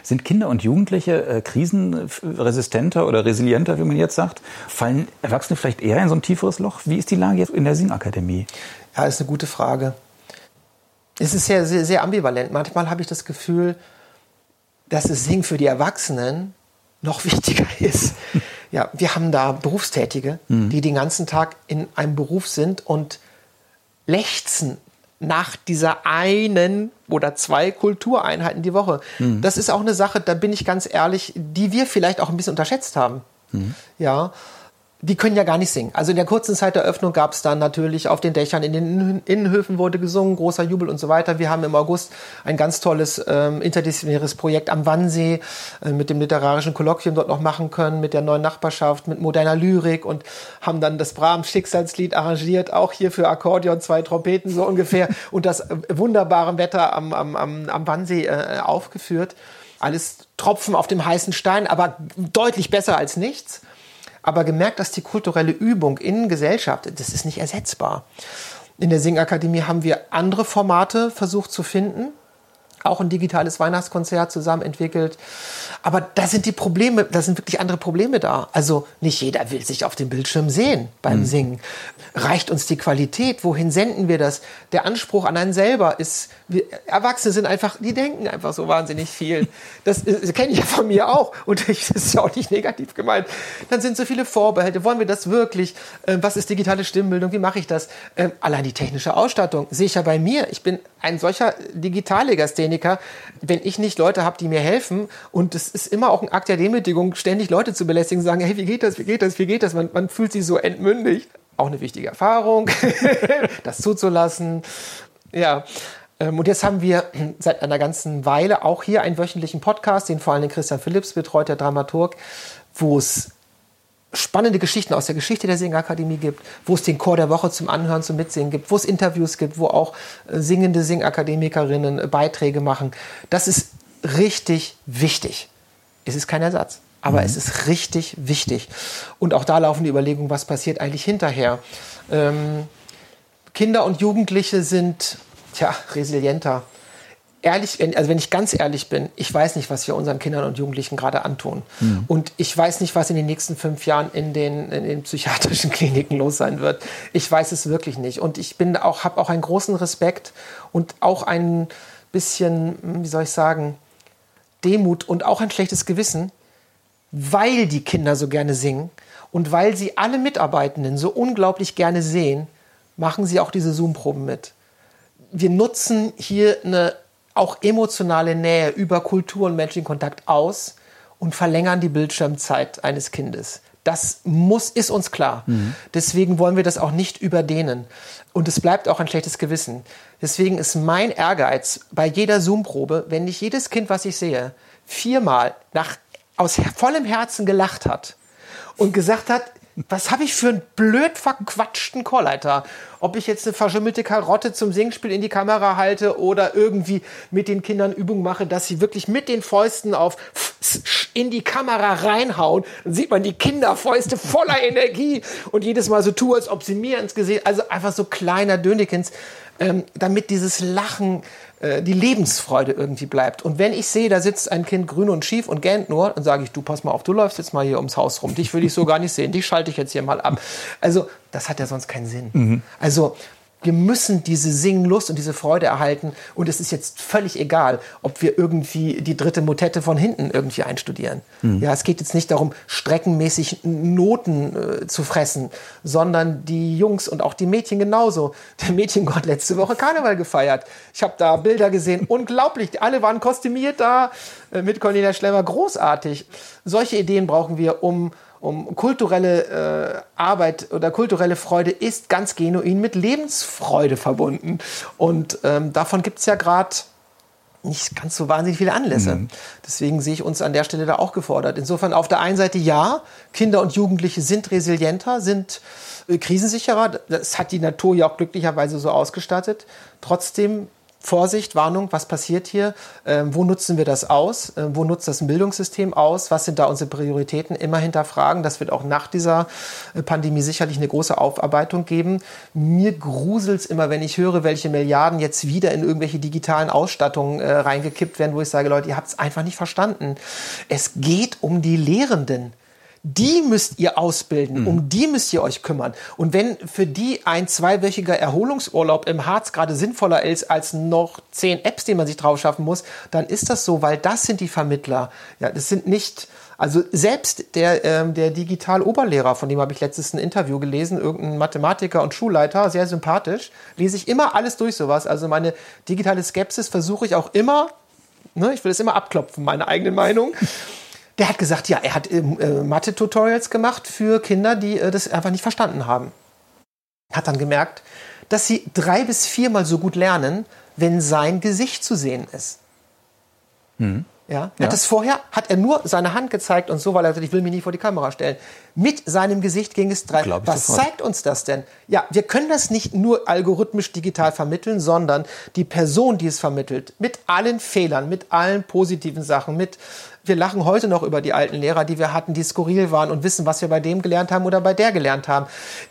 Sind Kinder und Jugendliche äh, krisenresistenter oder resilienter, wie man jetzt sagt? Fallen Erwachsene vielleicht eher in so ein tieferes Loch? Wie ist die Lage jetzt in der Singakademie?
Ja, ist eine gute Frage. Es ist sehr, sehr, sehr ambivalent. Manchmal habe ich das Gefühl, dass das Singen für die Erwachsenen noch wichtiger ist. Ja, wir haben da Berufstätige, mhm. die den ganzen Tag in einem Beruf sind und lechzen nach dieser einen oder zwei Kultureinheiten die Woche. Mhm. Das ist auch eine Sache, da bin ich ganz ehrlich, die wir vielleicht auch ein bisschen unterschätzt haben. Mhm. Ja, die können ja gar nicht singen. Also in der kurzen Zeit der Öffnung gab es dann natürlich auf den Dächern, in den Innenhöfen wurde gesungen, großer Jubel und so weiter. Wir haben im August ein ganz tolles ähm, interdisziplinäres Projekt am Wannsee äh, mit dem literarischen Kolloquium dort noch machen können, mit der neuen Nachbarschaft, mit moderner Lyrik und haben dann das Brahms Schicksalslied arrangiert, auch hier für Akkordeon, zwei Trompeten so ungefähr und das äh, wunderbare Wetter am, am, am, am Wannsee äh, aufgeführt. Alles Tropfen auf dem heißen Stein, aber deutlich besser als nichts aber gemerkt, dass die kulturelle Übung in Gesellschaft, das ist nicht ersetzbar. In der Singakademie haben wir andere Formate versucht zu finden, auch ein digitales Weihnachtskonzert zusammen entwickelt. Aber da sind die Probleme, da sind wirklich andere Probleme da. Also nicht jeder will sich auf dem Bildschirm sehen beim mhm. Singen. Reicht uns die Qualität? Wohin senden wir das? Der Anspruch an einen selber ist, wir Erwachsene sind einfach, die denken einfach so wahnsinnig viel. Das, das kenne ich ja von mir auch. Und ich, das ist ja auch nicht negativ gemeint. Dann sind so viele Vorbehalte. Wollen wir das wirklich? Ähm, was ist digitale Stimmbildung? Wie mache ich das? Ähm, allein die technische Ausstattung sehe ich ja bei mir. Ich bin ein solcher Digitallegastheniker. Wenn ich nicht Leute habe, die mir helfen und es ist immer auch ein Akt der Demütigung, ständig Leute zu belästigen, sagen, hey, wie geht das, wie geht das, wie geht das? Man, man fühlt sich so entmündigt auch eine wichtige Erfahrung, das zuzulassen. Ja. Ähm, und jetzt haben wir seit einer ganzen Weile auch hier einen wöchentlichen Podcast, den vor allem Christian Philipps betreut, der Dramaturg, wo es spannende Geschichten aus der Geschichte der Singakademie gibt, wo es den Chor der Woche zum Anhören, zum Mitsingen gibt, wo es Interviews gibt, wo auch äh, singende Singakademikerinnen äh, Beiträge machen. Das ist richtig wichtig. Es ist kein Ersatz. Aber mhm. es ist richtig wichtig. Und auch da laufen die Überlegungen, was passiert eigentlich hinterher. Ähm, Kinder und Jugendliche sind tja, resilienter. Ehrlich, also wenn ich ganz ehrlich bin, ich weiß nicht, was wir unseren Kindern und Jugendlichen gerade antun. Mhm. Und ich weiß nicht, was in den nächsten fünf Jahren in den, in den psychiatrischen Kliniken los sein wird. Ich weiß es wirklich nicht. Und ich bin auch, habe auch einen großen Respekt und auch ein bisschen, wie soll ich sagen, Demut und auch ein schlechtes Gewissen, weil die Kinder so gerne singen und weil sie alle Mitarbeitenden so unglaublich gerne sehen, machen sie auch diese Zoom-Proben mit. Wir nutzen hier eine auch emotionale Nähe über Kultur und menschlichen Kontakt aus und verlängern die Bildschirmzeit eines Kindes. Das muss, ist uns klar. Mhm. Deswegen wollen wir das auch nicht überdehnen. Und es bleibt auch ein schlechtes Gewissen. Deswegen ist mein Ehrgeiz bei jeder Zoom-Probe, wenn nicht jedes Kind, was ich sehe, viermal nach aus vollem Herzen gelacht hat und gesagt hat, was habe ich für einen blöd verquatschten Chorleiter? Ob ich jetzt eine verschimmelte Karotte zum Singspiel in die Kamera halte oder irgendwie mit den Kindern Übungen mache, dass sie wirklich mit den Fäusten auf in die Kamera reinhauen, dann sieht man die Kinderfäuste voller Energie und jedes Mal so tue, als ob sie mir ins Gesicht, also einfach so kleiner Dönekins, ähm, damit dieses Lachen die Lebensfreude irgendwie bleibt. Und wenn ich sehe, da sitzt ein Kind grün und schief und gähnt nur, dann sage ich, du pass mal auf, du läufst jetzt mal hier ums Haus rum. Dich will ich so gar nicht sehen. Dich schalte ich jetzt hier mal ab. Also, das hat ja sonst keinen Sinn. Mhm. Also, Wir müssen diese Singlust und diese Freude erhalten. Und es ist jetzt völlig egal, ob wir irgendwie die dritte Motette von hinten irgendwie einstudieren. Mhm. Ja, es geht jetzt nicht darum, streckenmäßig Noten äh, zu fressen, sondern die Jungs und auch die Mädchen genauso. Der Mädchengott hat letzte Woche Karneval gefeiert. Ich habe da Bilder gesehen, unglaublich. Alle waren kostümiert da äh, mit Cornelia Schlemmer, großartig. Solche Ideen brauchen wir, um um kulturelle äh, Arbeit oder kulturelle Freude ist ganz genuin mit Lebensfreude verbunden. Und ähm, davon gibt es ja gerade nicht ganz so wahnsinnig viele Anlässe. Mhm. Deswegen sehe ich uns an der Stelle da auch gefordert. Insofern auf der einen Seite ja, Kinder und Jugendliche sind resilienter, sind äh, krisensicherer. Das hat die Natur ja auch glücklicherweise so ausgestattet. Trotzdem Vorsicht, Warnung, was passiert hier? Ähm, wo nutzen wir das aus? Ähm, wo nutzt das Bildungssystem aus? Was sind da unsere Prioritäten? Immer hinterfragen. Das wird auch nach dieser äh, Pandemie sicherlich eine große Aufarbeitung geben. Mir gruselt es immer, wenn ich höre, welche Milliarden jetzt wieder in irgendwelche digitalen Ausstattungen äh, reingekippt werden, wo ich sage, Leute, ihr habt es einfach nicht verstanden. Es geht um die Lehrenden die müsst ihr ausbilden, mhm. um die müsst ihr euch kümmern. Und wenn für die ein zweiwöchiger Erholungsurlaub im Harz gerade sinnvoller ist als noch zehn Apps, die man sich drauf schaffen muss, dann ist das so, weil das sind die Vermittler. Ja, das sind nicht, also selbst der, ähm, der Digital-Oberlehrer, von dem habe ich letztes ein Interview gelesen, irgendein Mathematiker und Schulleiter, sehr sympathisch, lese ich immer alles durch sowas. Also meine digitale Skepsis versuche ich auch immer, ne, ich will es immer abklopfen, meine eigene Meinung. Der hat gesagt, ja, er hat äh, Mathe-Tutorials gemacht für Kinder, die äh, das einfach nicht verstanden haben. Hat dann gemerkt, dass sie drei bis viermal so gut lernen, wenn sein Gesicht zu sehen ist. Mhm. Ja, ja. Hat das vorher, hat er nur seine Hand gezeigt und so, weil er gesagt, ich will mich nicht vor die Kamera stellen. Mit seinem Gesicht ging es drei. Was sofort. zeigt uns das denn? Ja, wir können das nicht nur algorithmisch digital vermitteln, sondern die Person, die es vermittelt, mit allen Fehlern, mit allen positiven Sachen, mit, wir lachen heute noch über die alten Lehrer, die wir hatten, die skurril waren und wissen, was wir bei dem gelernt haben oder bei der gelernt haben.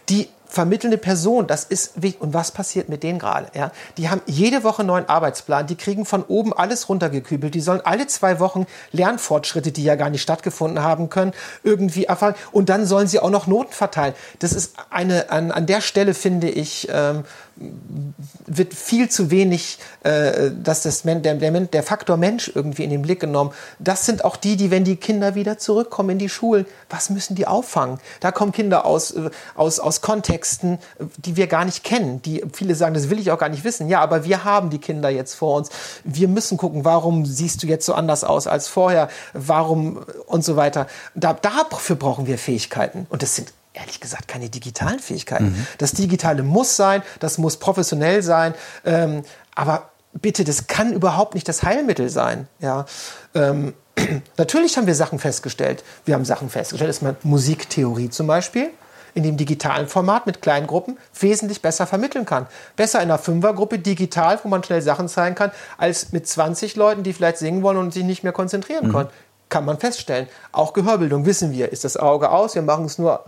Die vermittelnde Person, das ist wichtig. Und was passiert mit denen gerade? Ja? Die haben jede Woche einen neuen Arbeitsplan, die kriegen von oben alles runtergekübelt, die sollen alle zwei Wochen Lernfortschritte, die ja gar nicht stattgefunden haben können, irgendwie erfahren. Und dann sollen sie auch noch Noten verteilen. Das ist eine, an, an der Stelle finde ich, ähm, wird viel zu wenig, äh, dass das der, der, der Faktor Mensch irgendwie in den Blick genommen. Das sind auch die, die, wenn die Kinder wieder zurückkommen in die Schulen, was müssen die auffangen? Da kommen Kinder aus, äh, aus, aus Kontexten, die wir gar nicht kennen. Die viele sagen, das will ich auch gar nicht wissen. Ja, aber wir haben die Kinder jetzt vor uns. Wir müssen gucken, warum siehst du jetzt so anders aus als vorher? Warum und so weiter. Da, dafür brauchen wir Fähigkeiten. Und das sind ehrlich gesagt keine digitalen Fähigkeiten. Mhm. Das Digitale muss sein, das muss professionell sein, ähm, aber bitte, das kann überhaupt nicht das Heilmittel sein. Ja, ähm, natürlich haben wir Sachen festgestellt. Wir haben Sachen festgestellt, dass man Musiktheorie zum Beispiel in dem digitalen Format mit kleinen Gruppen wesentlich besser vermitteln kann. Besser in einer Fünfergruppe digital, wo man schnell Sachen zeigen kann, als mit 20 Leuten, die vielleicht singen wollen und sich nicht mehr konzentrieren mhm. können kann man feststellen. Auch Gehörbildung wissen wir, ist das Auge aus, wir machen es nur.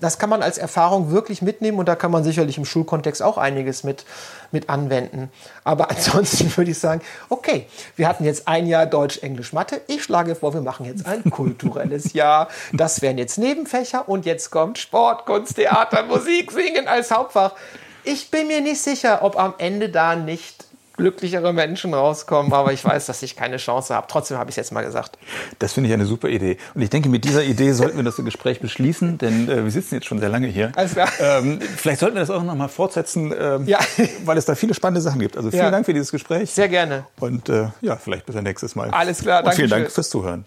Das kann man als Erfahrung wirklich mitnehmen und da kann man sicherlich im Schulkontext auch einiges mit, mit anwenden. Aber ansonsten würde ich sagen, okay, wir hatten jetzt ein Jahr Deutsch, Englisch, Mathe. Ich schlage vor, wir machen jetzt ein kulturelles Jahr. Das wären jetzt Nebenfächer und jetzt kommt Sport, Kunst, Theater, Musik, Singen als Hauptfach. Ich bin mir nicht sicher, ob am Ende da nicht glücklichere Menschen rauskommen, aber ich weiß, dass ich keine Chance habe. Trotzdem habe ich es jetzt mal gesagt.
Das finde ich eine super Idee. Und ich denke, mit dieser Idee sollten wir das Gespräch beschließen, denn äh, wir sitzen jetzt schon sehr lange hier. Alles klar. Ähm, vielleicht sollten wir das auch noch mal fortsetzen, ähm, ja. weil es da viele spannende Sachen gibt. Also vielen ja. Dank für dieses Gespräch.
Sehr gerne.
Und äh, ja, vielleicht bis ein nächstes Mal.
Alles klar,
danke. Und vielen Dank fürs Zuhören.